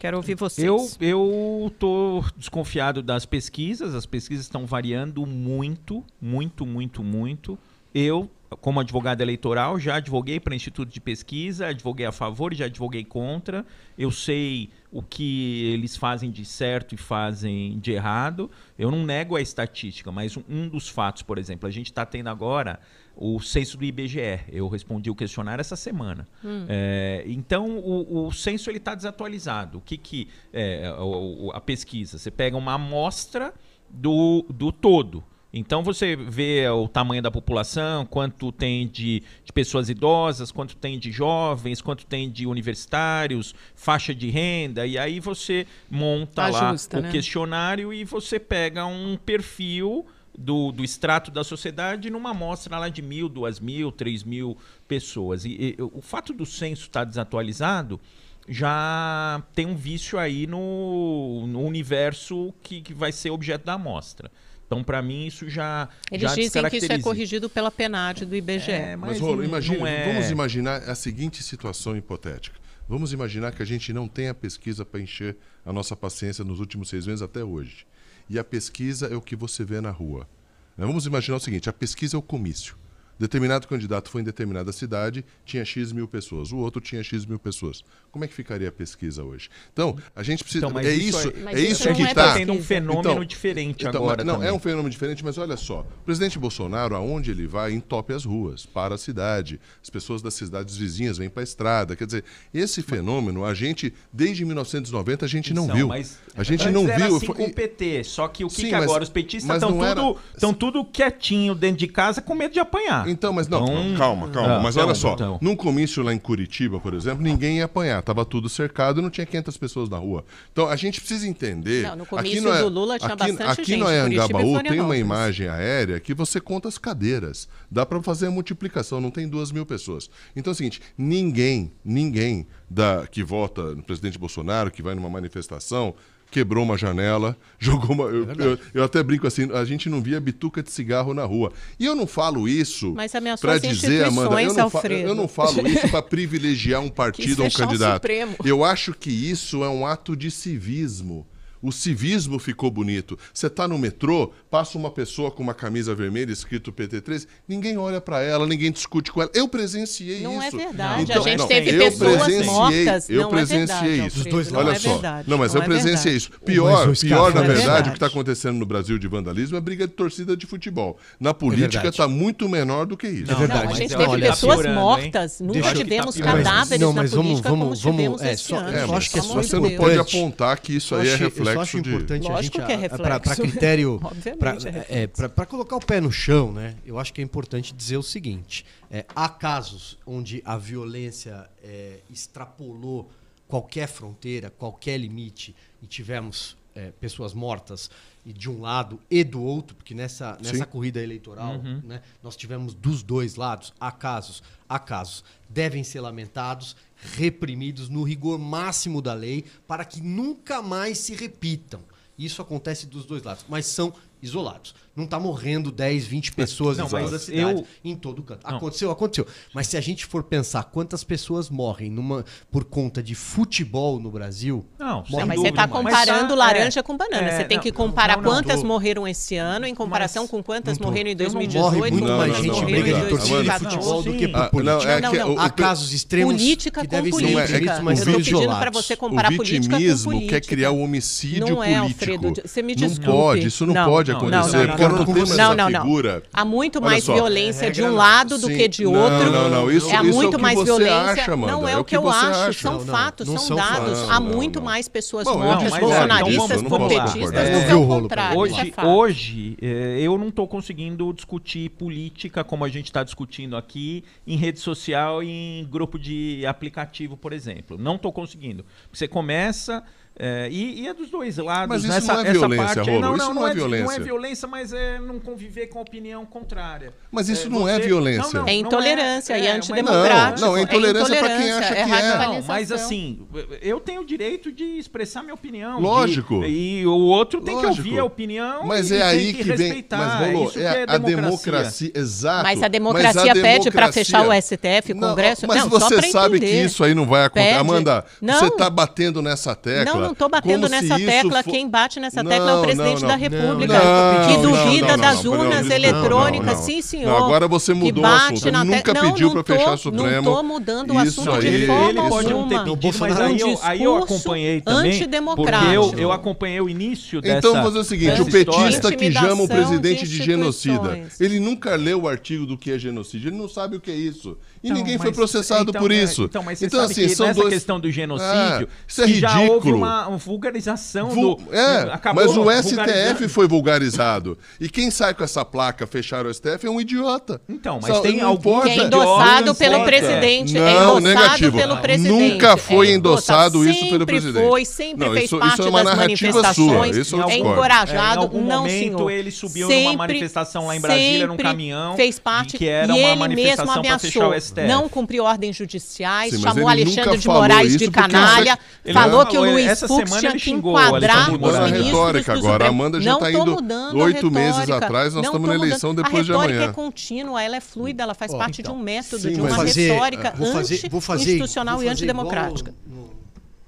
Quero ouvir vocês. Eu, eu tô desconfiado das pesquisas, as pesquisas estão variando muito, muito, muito, muito. Eu como advogado eleitoral, já advoguei para instituto de pesquisa, advoguei a favor já advoguei contra. Eu sei o que eles fazem de certo e fazem de errado. Eu não nego a estatística, mas um dos fatos, por exemplo, a gente está tendo agora o censo do IBGE. Eu respondi o questionário essa semana. Hum. É, então, o, o censo ele está desatualizado. O que, que é, a, a pesquisa? Você pega uma amostra do, do todo. Então você vê o tamanho da população, quanto tem de, de, pessoas idosas, quanto tem de jovens, quanto tem de universitários, faixa de renda, e aí você monta Ajusta, lá o né? questionário e você pega um perfil do, do extrato da sociedade numa amostra lá de mil, duas mil, três mil pessoas. E, e o fato do censo estar tá desatualizado já tem um vício aí no, no universo que, que vai ser objeto da amostra. Então, para mim, isso já. Eles já dizem que isso é corrigido pela PNAD do IBGE. É, mas, mas Rolo, imagina, é... vamos imaginar a seguinte situação hipotética. Vamos imaginar que a gente não tenha pesquisa para encher a nossa paciência nos últimos seis meses até hoje. E a pesquisa é o que você vê na rua. Vamos imaginar o seguinte: a pesquisa é o comício. Determinado candidato foi em determinada cidade, tinha X mil pessoas, o outro tinha X mil pessoas. Como é que ficaria a pesquisa hoje? Então, a gente precisa. Então, é isso, é, é isso que está. É tendo um fenômeno então, diferente então, agora. Não, também. é um fenômeno diferente, mas olha só. O presidente Bolsonaro, aonde ele vai, entope as ruas, para a cidade. As pessoas das cidades vizinhas vêm para a estrada. Quer dizer, esse fenômeno, a gente, desde 1990, a gente não, viu. Mas a gente não viu. Assim com o PT. Só que o que, Sim, que agora? Mas, os petistas estão tudo, era... tudo quietinho dentro de casa com medo de apanhar. Então, mas não. Então, calma, calma. mas olha só. Então. Num comício lá em Curitiba, por exemplo, ninguém ia apanhar. Tava tudo cercado e não tinha 500 pessoas na rua. Então a gente precisa entender. Não, no comício aqui não é, do Lula tinha aqui, bastante aqui gente. no Anhangabaú tem uma imagem aérea que você conta as cadeiras. Dá para fazer a multiplicação, não tem duas mil pessoas. Então é o seguinte: ninguém, ninguém da, que vota no presidente Bolsonaro, que vai numa manifestação, quebrou uma janela, jogou uma. Eu, é eu, eu, até brinco assim, a gente não via bituca de cigarro na rua. E eu não falo isso para dizer, Amanda, eu não, fa, eu não falo isso para privilegiar um partido ou um candidato. Eu acho que isso é um ato de civismo. O civismo ficou bonito. Você está no metrô, passa uma pessoa com uma camisa vermelha escrito PT3, ninguém olha para ela, ninguém discute com ela. Eu presenciei não isso. Não é verdade. Então, a gente não, teve pessoas mortas. Eu não presenciei é verdade, isso. Os dois olha não só. É verdade. Não, mas não eu é presenciei isso. Pior, pior na verdade, o que está acontecendo no Brasil de vandalismo é briga de torcida de futebol. Na política está muito menor do que isso. É verdade. a gente teve pessoas mortas. Nunca tivemos cadáveres na política como tivemos esse ano. Você não pode apontar que isso aí é reflexo de Lógico que é reflexo. Para critério, para é, colocar o pé no chão, né? Eu acho que é importante dizer o seguinte: é, há casos onde a violência é, extrapolou qualquer fronteira, qualquer limite e tivemos é, pessoas mortas e de um lado e do outro, porque nessa, nessa corrida eleitoral uhum. né, nós tivemos dos dois lados, há casos, há casos, devem ser lamentados, reprimidos no rigor máximo da lei para que nunca mais se repitam. Isso acontece dos dois lados, mas são isolados. Não está morrendo 10, 20 pessoas não, em toda a cidade, eu... em todo canto. Não. Aconteceu, aconteceu. Mas se a gente for pensar quantas pessoas morrem numa, por conta de futebol no Brasil. Não, não mas você está comparando mas, laranja é, com banana. É, você tem não, que comparar quantas tô... morreram esse ano em comparação mas, com quantas morreram em 2018. Morre muito mais gente briga de torcida de futebol do que por política. Não, é Há casos extremos política que devem política. ser políticos, mas Eu estou pedindo para você comparar política com política. quer criar o homicídio não é, Alfredo. Você me desculpe. Não pode, isso não pode acontecer não, não, não, não. figura. Há muito mais só, violência é de um lado do que de outro. Não, não, não. Isso, é isso muito é mais violência. Acha, não é, é o que, eu acho. Acha. São fatos, são, são dados. Fatos. Há muito mais pessoas Bom, mortas, bolsonaristas, então petistas, do que o contrário. Hoje, hoje eh, eu não estou conseguindo discutir política como a gente está discutindo aqui em rede social e em grupo de aplicativo, por exemplo. Não estou conseguindo. Você começa é, e, e, é dos dois lados. Mas isso nessa, não é violência, parte, Rolo. Não, isso não, não, é, é violência. Não é violência, mas é não conviver com a opinião contrária. Mas isso é, não é violência. Não, é intolerância e é, antidemocrático. Não, é intolerância, é para quem acha que é. Não, mas assim, eu tenho o direito de expressar minha opinião. Lógico. De, e o outro tem Lógico. que ouvir a opinião mas e é aí que, que vem, Mas rolou, é, a democracia. Exato. Mas a democracia pede para fechar o STF, o Congresso. Mas você sabe que isso aí não vai acontecer. Amanda, você está batendo nessa tecla. Não estou batendo nessa tecla. fo- Quem bate nessa Não, tecla é o não, presidente não. da Não, República, não, que não, duvida não, não, das não, urnas não, eletrônicas. não, não. Sim, senhor. Não, agora você Que mudou o assunto. na te- nunca Não, pediu não para fechar o Supremo. Não estou mudando o assunto aí, de ele, forma ele pode não ter alguma. Não, pedido, mas aí é um eu, aí eu discurso acompanhei também. Porque antidemocrático. eu, eu acompanhei o início dessa. Então vamos fazer o seguinte: o petista que chama o presidente de de genocida, ele nunca leu o artigo do que é genocídio, ele não sabe o que é isso. E Então, ninguém foi mas- processado então, por é, isso. Então, mas você sabe que são nessa dois- questão do genocídio, Ah, isso é que já houve ridículo. Uma vulgarização Vul- do... É, acabou mas o STF foi vulgarizado. E quem sai com essa placa fechar o STF é um idiota. Então, mas Só- tem algum importa. Que é Não endossado pelo É. presidente. é Não, endossado negativo. pelo presidente. Nunca foi É endossado isso pelo sempre presidente. foi, sempre Não, fez isso- parte isso é uma das narrativa manifestações. sua, isso eu é encorajado, É, em algum não, momento senhor. ele subiu numa manifestação lá em Brasília, num sempre caminhão, fez parte que era e uma ele manifestação mesmo pra fechar o ameaçou. STF. Não cumpriu ordens judiciais, Sim, chamou Alexandre de Moraes de canalha, ele falou que o Luiz essa Fux semana ele que xingou o Alexandre de os Mudando a Moraes. retórica agora. A. Amanda já tá tô indo oito meses atrás, nós Não estamos na eleição depois de A retórica amanhã. é contínua, ela é fluida, ela faz parte então. de um método, de uma retórica anti-institucional e antidemocrática.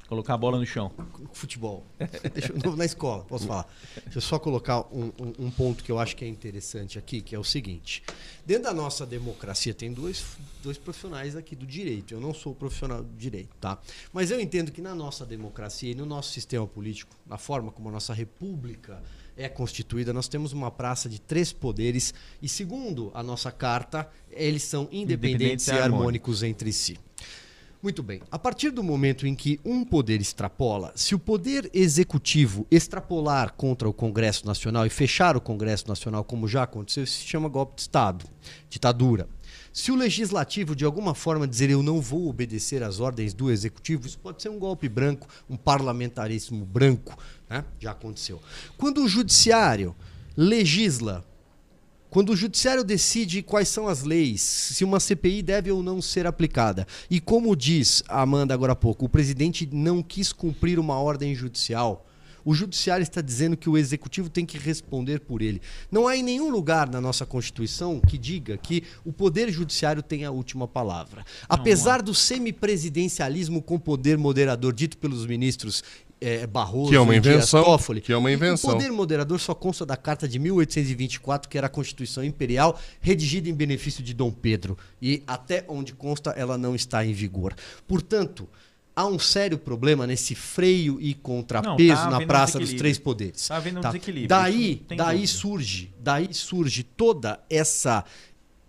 Colocar a bola no chão. futebol. Deixa eu- na escola, posso falar. Deixa eu só colocar um, um- um ponto que eu acho que é interessante aqui, que é o seguinte. Dentro da nossa democracia, tem dois, dois profissionais aqui do direito. Eu não sou profissional do direito, tá? Mas eu entendo que na nossa democracia e no nosso sistema político, na forma como a nossa república é constituída, nós temos uma praça de três poderes e, segundo a nossa carta, eles são independentes Independentes e e harmônicos entre si. Muito bem. A partir do momento em que um poder extrapola, se o poder executivo extrapolar contra o Congresso Nacional e fechar o Congresso Nacional, como já aconteceu, isso se chama golpe de Estado, ditadura. Se o legislativo de alguma forma dizer eu não vou obedecer às ordens do executivo, isso pode ser um golpe branco, um parlamentarismo branco, né? já aconteceu. Quando o judiciário legisla quando o judiciário decide quais são as leis, se uma CPI deve ou não ser aplicada, e como diz a Amanda agora há pouco, o presidente não quis cumprir uma ordem judicial, o judiciário está dizendo que o executivo tem que responder por ele. Não há em nenhum lugar na nossa Constituição que diga que o poder judiciário tem a última palavra. Apesar do semipresidencialismo com poder moderador dito pelos ministros eh, Barroso Que é uma e Dias invenção, Toffoli, que é uma invenção. o poder moderador só consta da Carta de 1824, que era a Constituição Imperial, redigida em benefício de Dom Pedro. E até onde consta, ela não está em vigor. Portanto, há um sério problema nesse freio e contrapeso Não, tá na Praça dos. Três Poderes. Tá havendo um desequilíbrio, Daí, daí dúvida. surge, daí surge toda essa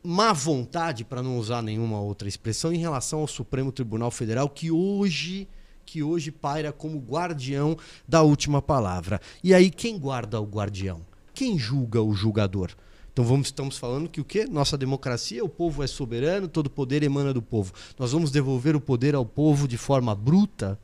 má vontade, para não usar nenhuma outra expressão, em relação ao Supremo Tribunal Federal, que hoje que hoje paira como guardião da última palavra. E aí quem guarda o guardião? Quem julga o julgador? Então vamos, estamos falando que o quê? Nossa democracia, o povo é soberano, todo poder emana do povo. Nós vamos devolver o poder ao povo de forma bruta?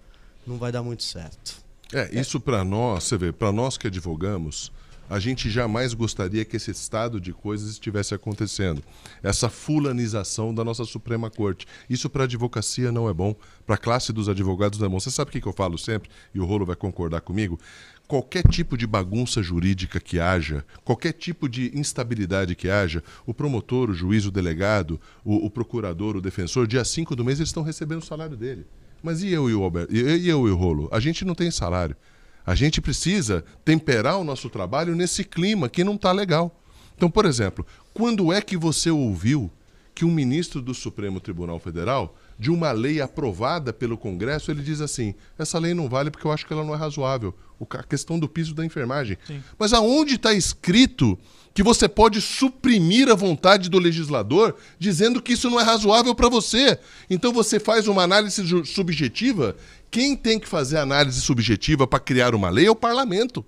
Não vai dar muito certo. É, isso para nós, você vê, para nós que advogamos, a gente jamais gostaria que esse estado de coisas estivesse acontecendo. Essa fulanização da nossa Suprema Corte. Isso para a advocacia não é bom, para a classe dos advogados não é bom. Você sabe o que eu falo sempre, e o Rolo vai concordar comigo? Qualquer tipo de bagunça jurídica que haja, qualquer tipo de instabilidade que haja, o promotor, o juiz, o delegado, o, o procurador, o defensor, dia 5 do mês eles estão recebendo o salário dele. Mas e eu e o Alberto? E eu e o Rolo? A gente não tem salário. A gente precisa temperar o nosso trabalho nesse clima que não está legal. Então, por exemplo, quando é que você ouviu que um ministro do Supremo Tribunal Federal, de uma lei aprovada pelo Congresso, ele diz assim: essa lei não vale porque eu acho que ela não é razoável. A questão do piso da enfermagem. Mas aonde está escrito que você pode suprimir a vontade do legislador dizendo que isso não é razoável para você? Então você faz uma análise subjetiva. Quem tem que fazer análise subjetiva para criar uma lei é o parlamento.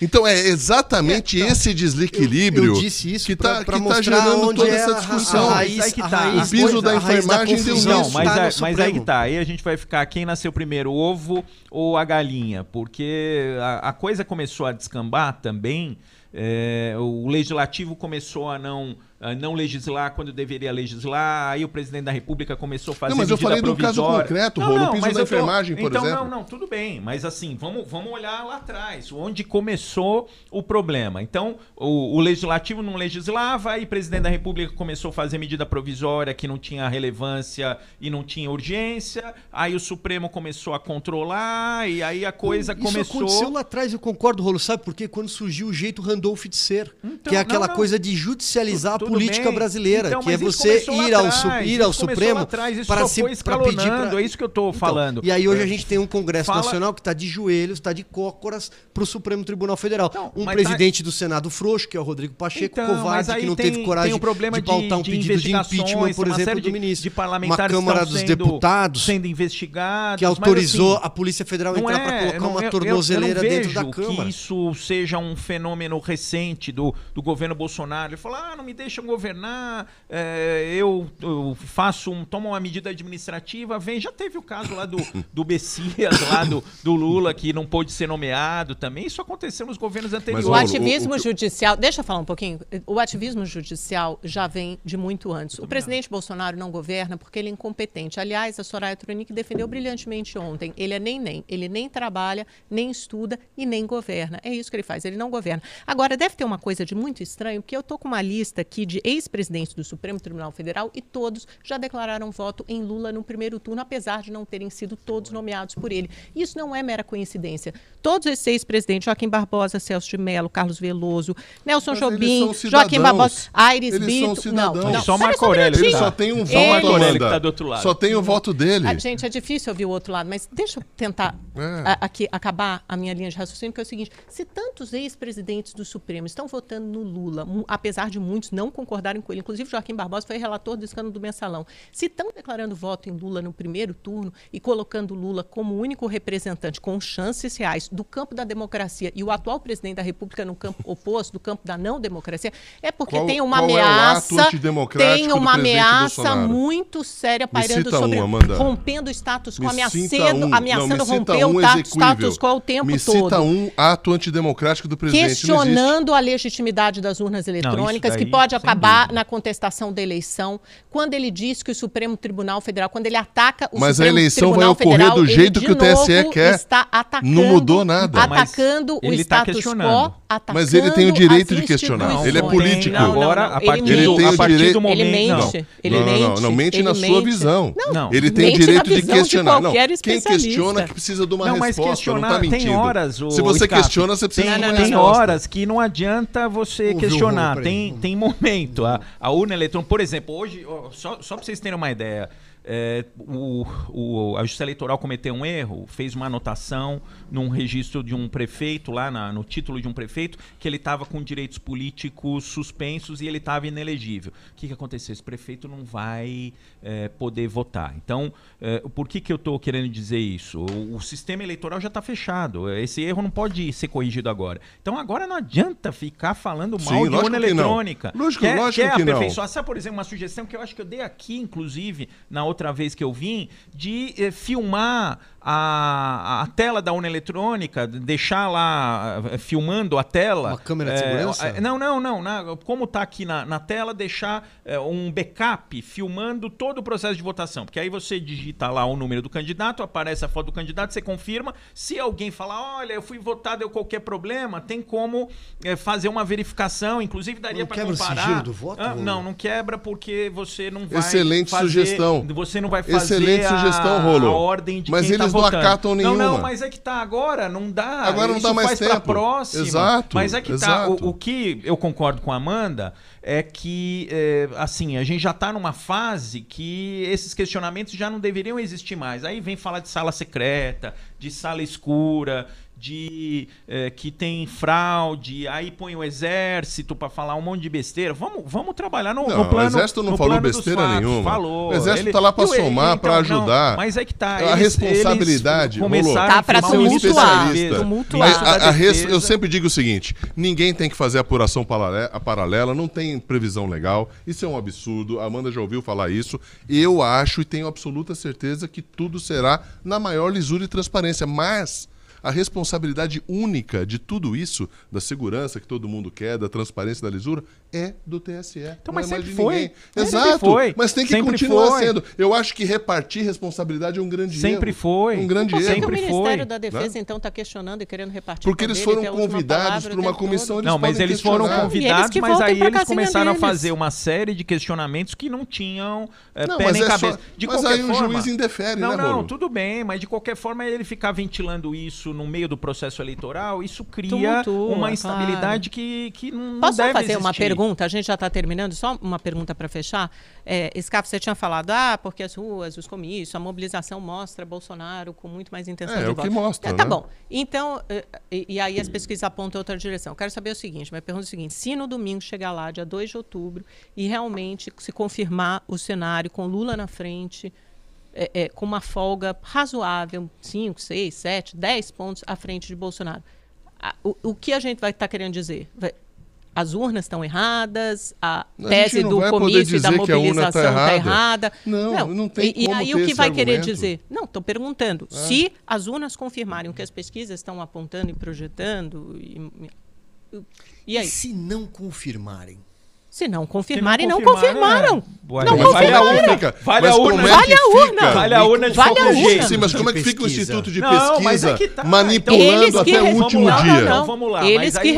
Então é exatamente esse desequilíbrio Eu, eu disse isso que está tá mostrar gerando onde toda é essa discussão. A, raiz, que tá. O piso da enfermagem deu nisso. Não, mas, tá é- mas aí que tá. Aí a gente vai ficar quem nasceu primeiro, o ovo ou a galinha? Porque a, a coisa começou a descambar também. É, o legislativo começou a não uh, não legislar quando deveria legislar. Aí o presidente da República começou a fazer Não, mas eu medida falei do caso provisória. concreto, Não, Rolo, não, o piso da eu tô- enfermagem, por então, exemplo. Não, não, tudo bem. Mas assim, vamos, vamos olhar lá atrás, onde começou o problema. Então, o, o legislativo não legislava, aí o presidente da República começou a fazer medida provisória que não tinha relevância e não tinha urgência. Aí o Supremo começou a controlar e aí a coisa Isso começou. aconteceu lá atrás, eu concordo, Rolo, sabe por quê? Quando surgiu o jeito Randolph de ser, Então, que é aquela não, não. coisa de judicializar a política bem. brasileira, Então, que é você ir ao, su- ir ao Supremo para se para pedir pra... é isso que eu Então, falando. E aí hoje É. a gente tem um Congresso Fala- Nacional que está de joelhos, está de cócoras para o Supremo Tribunal Federal. Então, um presidente do Senado frouxo, que é o Rodrigo Pacheco, Então, covarde, que não tem- teve coragem problema de pautar um pedido de impeachment, por exemplo, do ministro. de Uma Câmara dos sendo- Deputados sendo investigados. que autorizou assim, a Polícia Federal entrar para é, colocar uma eu- tornozeleira dentro da Câmara. que isso seja um fenômeno recente do, do governo Bolsonaro. Ele falou: ah, não me deixam governar, é, eu, eu faço um, tomo uma medida administrativa, vem. Já teve o caso lá do, do Messias, lá do, do Lula, que não pôde ser nomeado também. Isso aconteceu nos governos anteriores. O Paulo, ativismo o- o- judicial, deixa eu falar um pouquinho. O ativismo judicial já vem de muito antes. O presidente Bolsonaro não governa porque ele é incompetente. Aliás, a Soraya Tronic defendeu brilhantemente ontem. Ele é nem nem, ele nem trabalha, nem estuda e nem governa. É isso que ele faz, ele não governa. Agora deve ter uma coisa de muito estranho, porque eu tô com uma lista aqui de ex-presidentes do Supremo Tribunal Federal e todos já declararam voto em Lula no primeiro turno, apesar de não terem sido todos nomeados por ele. Isso não é mera coincidência. Todos esses ex-presidentes, Joaquim Barbosa, Celso de Mello, Carlos Veloso, Nelson Mas Jobim, Joaquim. Barbosa, Aires Eles Brito. são não, cidadãos. não, Só o espera Marco um Aurélio Ele tá. só tem um voto, Só Marco Aurélio que tá do outro lado. Só tem o voto dele. Ah, gente, é difícil ouvir o outro lado, mas deixa eu tentar É. a- aqui acabar a minha linha de raciocínio, que é o seguinte: se tantos ex-presidentes do Supremo estão votando no Lula, apesar de muitos não concordarem com ele, inclusive Joaquim Barbosa foi relator do escândalo do mensalão, se estão declarando voto em Lula no primeiro turno e colocando Lula como único representante com chances reais do campo da democracia e o atual presidente da República no campo oposto, do campo da não democracia, é porque Qual- tem uma é ameaça, antidemocrático tem do uma ameaça Bolsonaro? muito séria pairando sobre um, Amanda. rompendo o status quo, Me ameaçando, um, ameaçando não, me romper um o execuível. status quo o tempo Me todo. cita um ato antidemocrático do presidente. Não existe. questionando a legitimidade das urnas eletrônicas, daí, que pode acabar dúvida. na contestação da eleição. Quando ele diz que o Supremo Tribunal Federal, quando ele ataca o Mas a Supremo eleição vai Tribunal ocorrer Federal, do ele jeito que o TSE quer. Está atacando, Não mudou nada. Mas Atacando o ele tá status questionando. quo, atacando Mas ele tem o direito de questionar. instituições. Ele é político. Não, não, não. Agora, a Ele partir, Ele do, tem a o partir direito- do momento. Ele mente. Não. Ele não, não, não, mente, não mente ele na sua mente. visão. Não, Não. Ele tem o mente direito de questionar. não, quem questiona que precisa de uma Não, mas resposta, não questionar tá mentindo. tem horas. O, Se você questiona, você precisa tem, de uma tem resposta. horas que não adianta você questionar. Tem, tem momento. A, a urna eletrônica, por exemplo, hoje, só, só para vocês terem uma ideia, é, o, o- a Justiça Eleitoral cometeu um erro, fez uma anotação num registro de um prefeito, lá na- no título de um prefeito, que ele estava com direitos políticos suspensos e ele estava inelegível. O que, que aconteceu? Esse prefeito não vai é, poder votar. Então, é, por que, que eu estou querendo dizer isso? O, o sistema eleitoral já está fechado. Esse erro não pode ser corrigido agora. Então, agora não adianta ficar falando mal Sim, de urna que não. eletrônica. Lógico- quer, lógico quer que não. aperfeiçoar? Sabe, por exemplo, uma sugestão que eu acho que eu dei aqui, inclusive, na outra vez que eu vim, de eh, filmar a, a tela da urna eletrônica, deixar lá eh, filmando a tela. Uma câmera de Eh, segurança? eh, não, não, não. na- como está aqui na, na tela, deixar eh, um backup filmando todo o processo de votação. Porque aí você digita lá o número do candidato, aparece a foto do candidato, você confirma. Se alguém falar, olha, eu fui votado, deu qualquer problema, tem como eh, fazer uma verificação. Inclusive, daria Não para quebra o comparar. sigilo do voto? Ah, não, não quebra porque você não vai Excelente fazer, sugestão. Você não vai fazer Excelente a, sugestão, Rolo. a ordem de Mas quem tá eles não votando. acatam Não, não, nenhuma. mas é que tá agora, não dá. Agora não Isso dá mais faz pra tempo. próxima. Exato, Mas é que tá. exato. O, o que eu concordo com a Amanda é que, é, assim, a gente já tá numa fase que esses questionamentos já não deveriam existir mais. Aí vem falar de sala secreta, de sala escura, de é, que tem fraude, aí põe o exército para falar um monte de besteira. Vamos, vamos trabalhar no, Não, no plano. o exército não falou besteira fatos. nenhuma. Falou. O exército Ele- tá lá pra o- somar, pra não, ajudar. mas é que tá. A eles- responsabilidade, começaram Tá a um tumultuar, tumultuar. A- a res- Defesa. eu sempre digo o seguinte: ninguém tem que fazer apuração parale- a paralela, não tem previsão legal. Isso é um absurdo. A Amanda já ouviu falar isso. Eu acho e tenho absoluta certeza que tudo será na maior lisura e transparência. Mas a responsabilidade única de tudo isso, da segurança que todo mundo quer, da transparência, da lisura, é do TSE. Então, não mas é sempre foi. ninguém. Sempre Exato. foi. Mas tem que Sempre continuar foi. sendo. Eu acho que repartir responsabilidade é um grande Sempre erro. foi. Um grande erro. que o Sempre Ministério foi, da Defesa, então, está questionando e querendo repartir Porque o eles foram a convidados o uma comissão. Eles Não, mas eles foram questionar. Eles convidados, mas aí eles começaram a deles. fazer uma série de questionamentos que não tinham é, Não, pé mas nem é só- cabeça. De mas qualquer aí o forma, juiz indefere, não, né, Não, Rolo? tudo bem, mas de qualquer forma ele ficar ventilando isso no meio do processo eleitoral, isso cria uma instabilidade que, que não, não Posso só deve fazer uma existir. Pergunta? A gente já está terminando. Só uma pergunta para fechar. É, você tinha falado, ah, porque as ruas, os comícios, a mobilização mostra Bolsonaro com muito mais intenção É, de é o voto. que mostra, Tá, tá né? bom. Então, eh, e, e aí as pesquisas apontam outra direção. Eu quero saber o seguinte, minha pergunta é o seguinte, se no domingo chegar lá, dia 2 de outubro, e realmente se confirmar o cenário com Lula na frente, é, é, com uma folga razoável, 5, 6, 7, 10 pontos à frente de Bolsonaro. A- o, o que a gente vai estar querendo dizer? Vai- as urnas estão erradas, a A tese não do comício e da urna mobilização tá está errada. errada. Não, não tem e, e aí ter o que vai querer argumento. dizer? Não, estou perguntando. Se as urnas confirmarem o que as pesquisas estão apontando e projetando, e, e aí? Se não confirmarem. Se não Se confirmarem, não confirmarem, confirmaram. É. Não mas vale a urna. Vale a Mas urna. como é Vale que a urna. fica? Vale a urna de Vale a qualquer urna. jeito. Sim, mas como é que fica o pesquisa. Instituto de Não, Pesquisa mas é que tá. manipulando que até o último dia? Não, não. Vamos lá, Eles que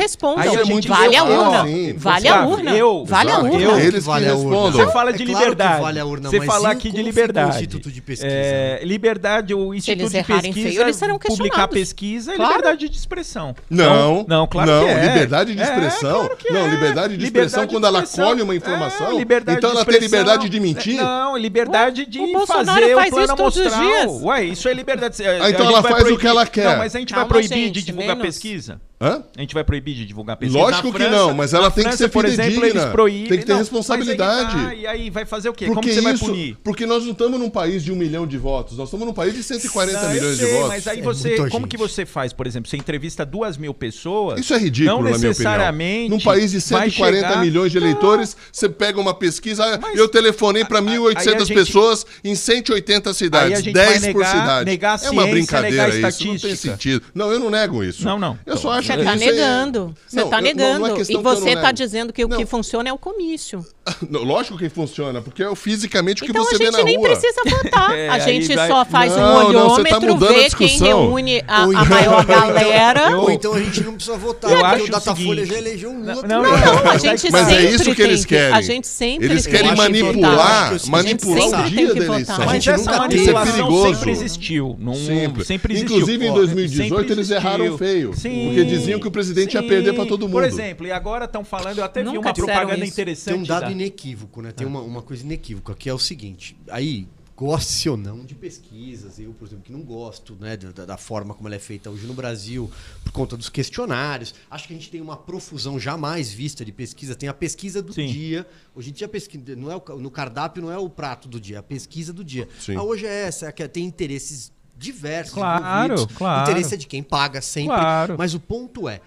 gente vale a urna. Sim, vale a urna. eu- vale a urna. Eles que vale a urna. respondam. Você fala de É liberdade. Você fala aqui de liberdade. Instituto de Pesquisa? É, liberdade, o Instituto eles de Pesquisa feio, eles serão publicar pesquisa é liberdade de expressão. Não, Então, não, claro não, que é. liberdade de É, expressão. não, é. liberdade de expressão Liberdade quando ela colhe uma informação. É, liberdade então ela tem expressão. Liberdade de mentir? Não, liberdade de o fazer faz o plano isso todos os amostral. dias. Ué, isso é liberdade. Ah, então ela faz o que ela quer. Não, mas a gente vai Calma, proibir gente, de divulgar menos. pesquisa? Hã? A gente vai proibir de divulgar pesquisa. Lógico Na que França- não, mas ela tem que França, ser por exemplo, fidedigna. eles proíbem. Tem que ter Não, responsabilidade. mas aí tá, e aí vai fazer o quê? Porque Como você vai isso, punir? porque nós não estamos num país de um milhão de votos, nós estamos num país de 140 Não, milhões sei, de votos. Mas aí É você, muita como gente. que você faz, por exemplo, você entrevista duas mil pessoas? Isso é ridículo, não na minha opinião. necessariamente. Num país de vai 140 chegar- milhões de eleitores, você pega uma pesquisa, ah, Mas- eu telefonei para aí a 1.800 gente- pessoas em 180 Aí cidades, a gente 10 vai por negar- cidade. negar a é uma ciência, brincadeira negar a isso, não tem sentido. Não, eu não nego isso. Não, não. Eu só acho Você está isso é- negando. Você está eu- não- negando. não é e você está dizendo que o Não. que funciona é o comício. Não, Lógico que funciona, porque é o fisicamente o que Então você a vê gente na nem rua. precisa votar. É, a gente vai- só faz Não, um tá olhômetro, a vê quem reúne a, a maior ou então- galera. Ou então a gente não precisa votar, Eu porque acho o o Datafolha seguinte- já elegeu um Lula. Não, não, Não, não, a Mas gente Mas sempre é isso que eles querem. A gente sempre Eles querem que manipular, manipular a gente o sempre dia tem da que votar. eleição. Mas gente essa manipulação é sempre existiu. Não, Sempre. Inclusive em Ó, 2018 sempre eles erraram feio, Sim, porque diziam que o presidente ia perder pra todo Por mundo. exemplo, e agora estão falando, eu até vi Nunca uma disseram propaganda isso. interessante. Tem um dado da- inequívoco, né? Tem uma, uma coisa inequívoca, que é o seguinte. Aí, goste ou não de pesquisas, eu, por exemplo, que não gosto né, da, da forma como ela é feita hoje no Brasil, por conta dos questionários. Acho que a gente tem uma profusão jamais vista de pesquisa. Tem a pesquisa do Sim. dia. Hoje em dia, pesquisa, não é o, no cardápio não é o prato do dia, é a pesquisa do dia. Sim. Ah, hoje é essa, é que tem interesses diversos. Claro, envolvidos. claro. O interesse é de quem paga sempre. Claro. Mas o ponto é,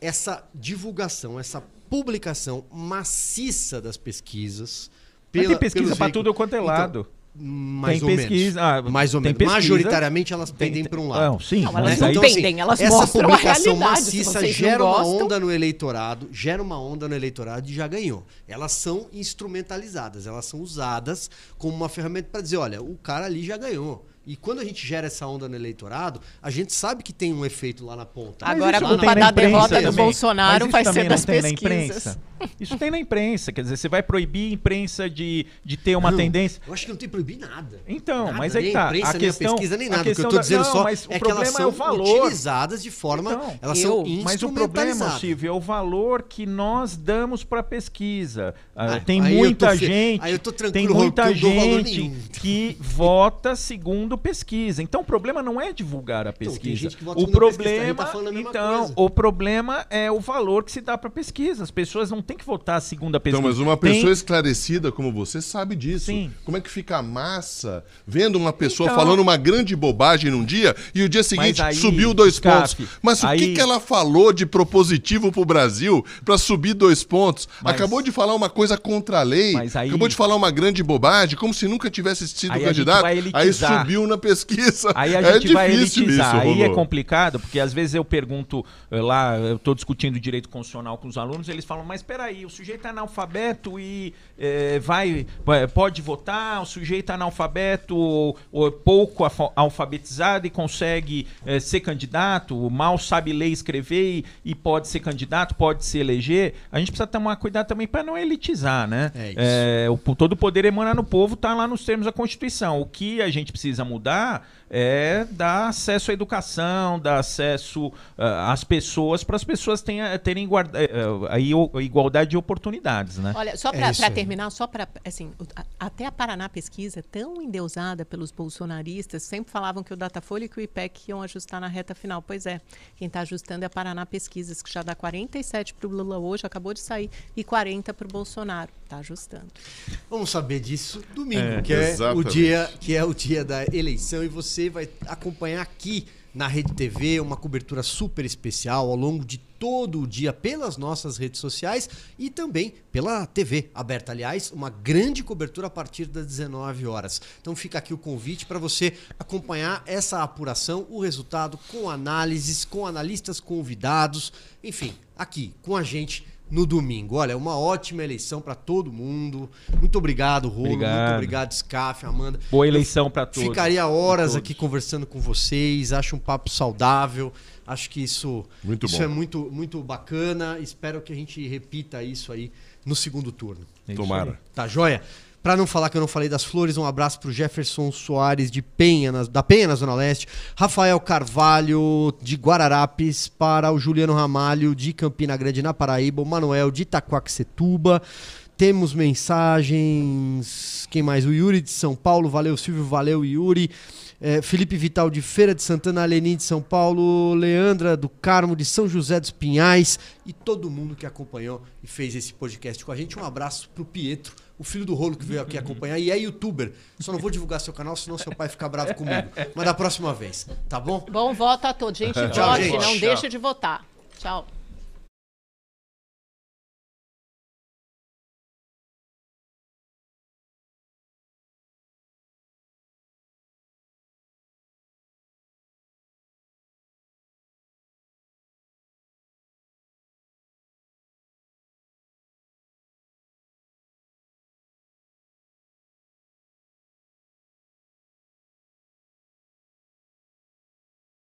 essa divulgação, essa publicação maciça das pesquisas. Mas pela- tem pesquisa veículos- tudo quanto é Então, lado. mais Tem ou pesquisa- menos. ah, mais ou tem menos. pesquisa- Majoritariamente elas pendem para um lado. Não, sim. Não, mas elas né? não Então, pendem, assim, elas essa mostram a publicação maciça gera uma onda no eleitorado, gera uma onda no eleitorado e já ganhou. Elas são instrumentalizadas, elas são usadas como uma ferramenta para dizer, olha, o cara ali já ganhou. E quando a gente gera essa onda no eleitorado, a gente sabe que tem um efeito lá na ponta. Agora, isso a não culpa tem na da derrota do. Bolsonaro vai ser das pesquisas. Isso tem na imprensa, quer dizer, você vai proibir a imprensa de, de ter uma Não, tendência. Eu acho que não tem que proibir nada. Então, Nada, mas aí nem tá. a imprensa, a nem questão, a pesquisa, nem nada. O que eu tô da- dizendo não, só mas é o que elas problema são é o valor. utilizadas de forma. Então, elas eu- são Mas o problema. Silvio, é o valor que nós damos para pesquisa. Ah, Ah, tem muita tô gente, aí eu tô tem tranquilo, muita dou valor gente que vota segundo pesquisa. Então o problema não é divulgar a Então, tem pesquisa. gente que vota o pesquisa, problema, tá falando a mesma então, coisa. o problema é o valor que se dá para pesquisa. As pessoas não têm que votar a pesquisa. Então, mas uma Tem- pessoa esclarecida como você sabe disso. Sim. Como é que fica a massa vendo uma pessoa Então- falando uma grande bobagem num dia e o dia seguinte aí, subiu dois pontos? Mas o aí- que, que ela falou de propositivo pro Brasil para subir dois pontos? Mas- Acabou de falar uma coisa contra a lei, aí- acabou de falar uma grande bobagem, como se nunca tivesse sido Aí candidato. vai Aí subiu na pesquisa. Aí a é gente vai difícil elitizar. isso, Aí é complicado, porque às vezes eu pergunto eh, lá, eu estou discutindo direito constitucional com os alunos, eles falam, mas peraí. Peraí, o sujeito é analfabeto e é, vai, pode votar, o sujeito é analfabeto ou, ou pouco alfabetizado e consegue é, ser candidato, mal sabe ler e escrever e, e, pode ser candidato, pode se eleger. A gente precisa tomar cuidado também para não elitizar, né? É isso. É, o, todo o poder emanar no povo está lá nos termos da Constituição. O que a gente precisa mudar é dar acesso à educação, dar acesso uh, às pessoas, para as pessoas tenha, terem guarda, uh, a igualdade de oportunidades, né? Olha, só para é terminar, só para, assim, até a Paraná Pesquisa, tão endeusada pelos bolsonaristas, sempre falavam que o Datafolha e que o IPEC iam ajustar na reta final. Pois é, quem está ajustando é a Paraná Pesquisas, que já dá 47 para o Lula hoje, acabou de sair, e 40 para o Bolsonaro. Está ajustando. Vamos saber disso domingo, é, que, é o dia, que é o dia da eleição, e você você vai acompanhar aqui na Rede TV uma cobertura super especial ao longo de todo o dia pelas nossas redes sociais e também pela TV aberta. Aliás, uma grande cobertura a partir das 19 horas. Então fica aqui o convite para você acompanhar essa apuração, o resultado com análises, com analistas convidados, enfim, aqui com a gente no domingo. Olha, uma ótima eleição para todo mundo. Muito obrigado, Rolo. Obrigado. Muito obrigado, Scaf, Amanda. Boa eleição para todos. Ficaria horas aqui conversando com vocês. Acho um papo saudável. Acho que isso, muito isso é muito, muito bacana. Espero que a gente repita isso aí no segundo turno. É Tomara. Tá joia? Para não falar que eu não falei das flores, um abraço para o Jefferson Soares de Penha, na, da Penha, na Zona Leste. Rafael Carvalho de Guararapes. Para o Juliano Ramalho de Campina Grande, na Paraíba. O Manuel de Itaquaquecetuba. Temos mensagens. Quem mais? O Yuri de São Paulo. Valeu, Silvio. Valeu, Yuri. É, Felipe Vital de Feira de Santana, Lenin de São Paulo, Leandra do Carmo de São José dos Pinhais e todo mundo que acompanhou e fez esse podcast com a gente. Um abraço pro Pietro o filho do rolo que veio aqui acompanhar e é youtuber. Só não vou divulgar seu canal, senão seu pai fica bravo comigo. Mas da próxima vez, tá bom? Bom voto a todos. Gente, vote, não deixe de votar. Tchau.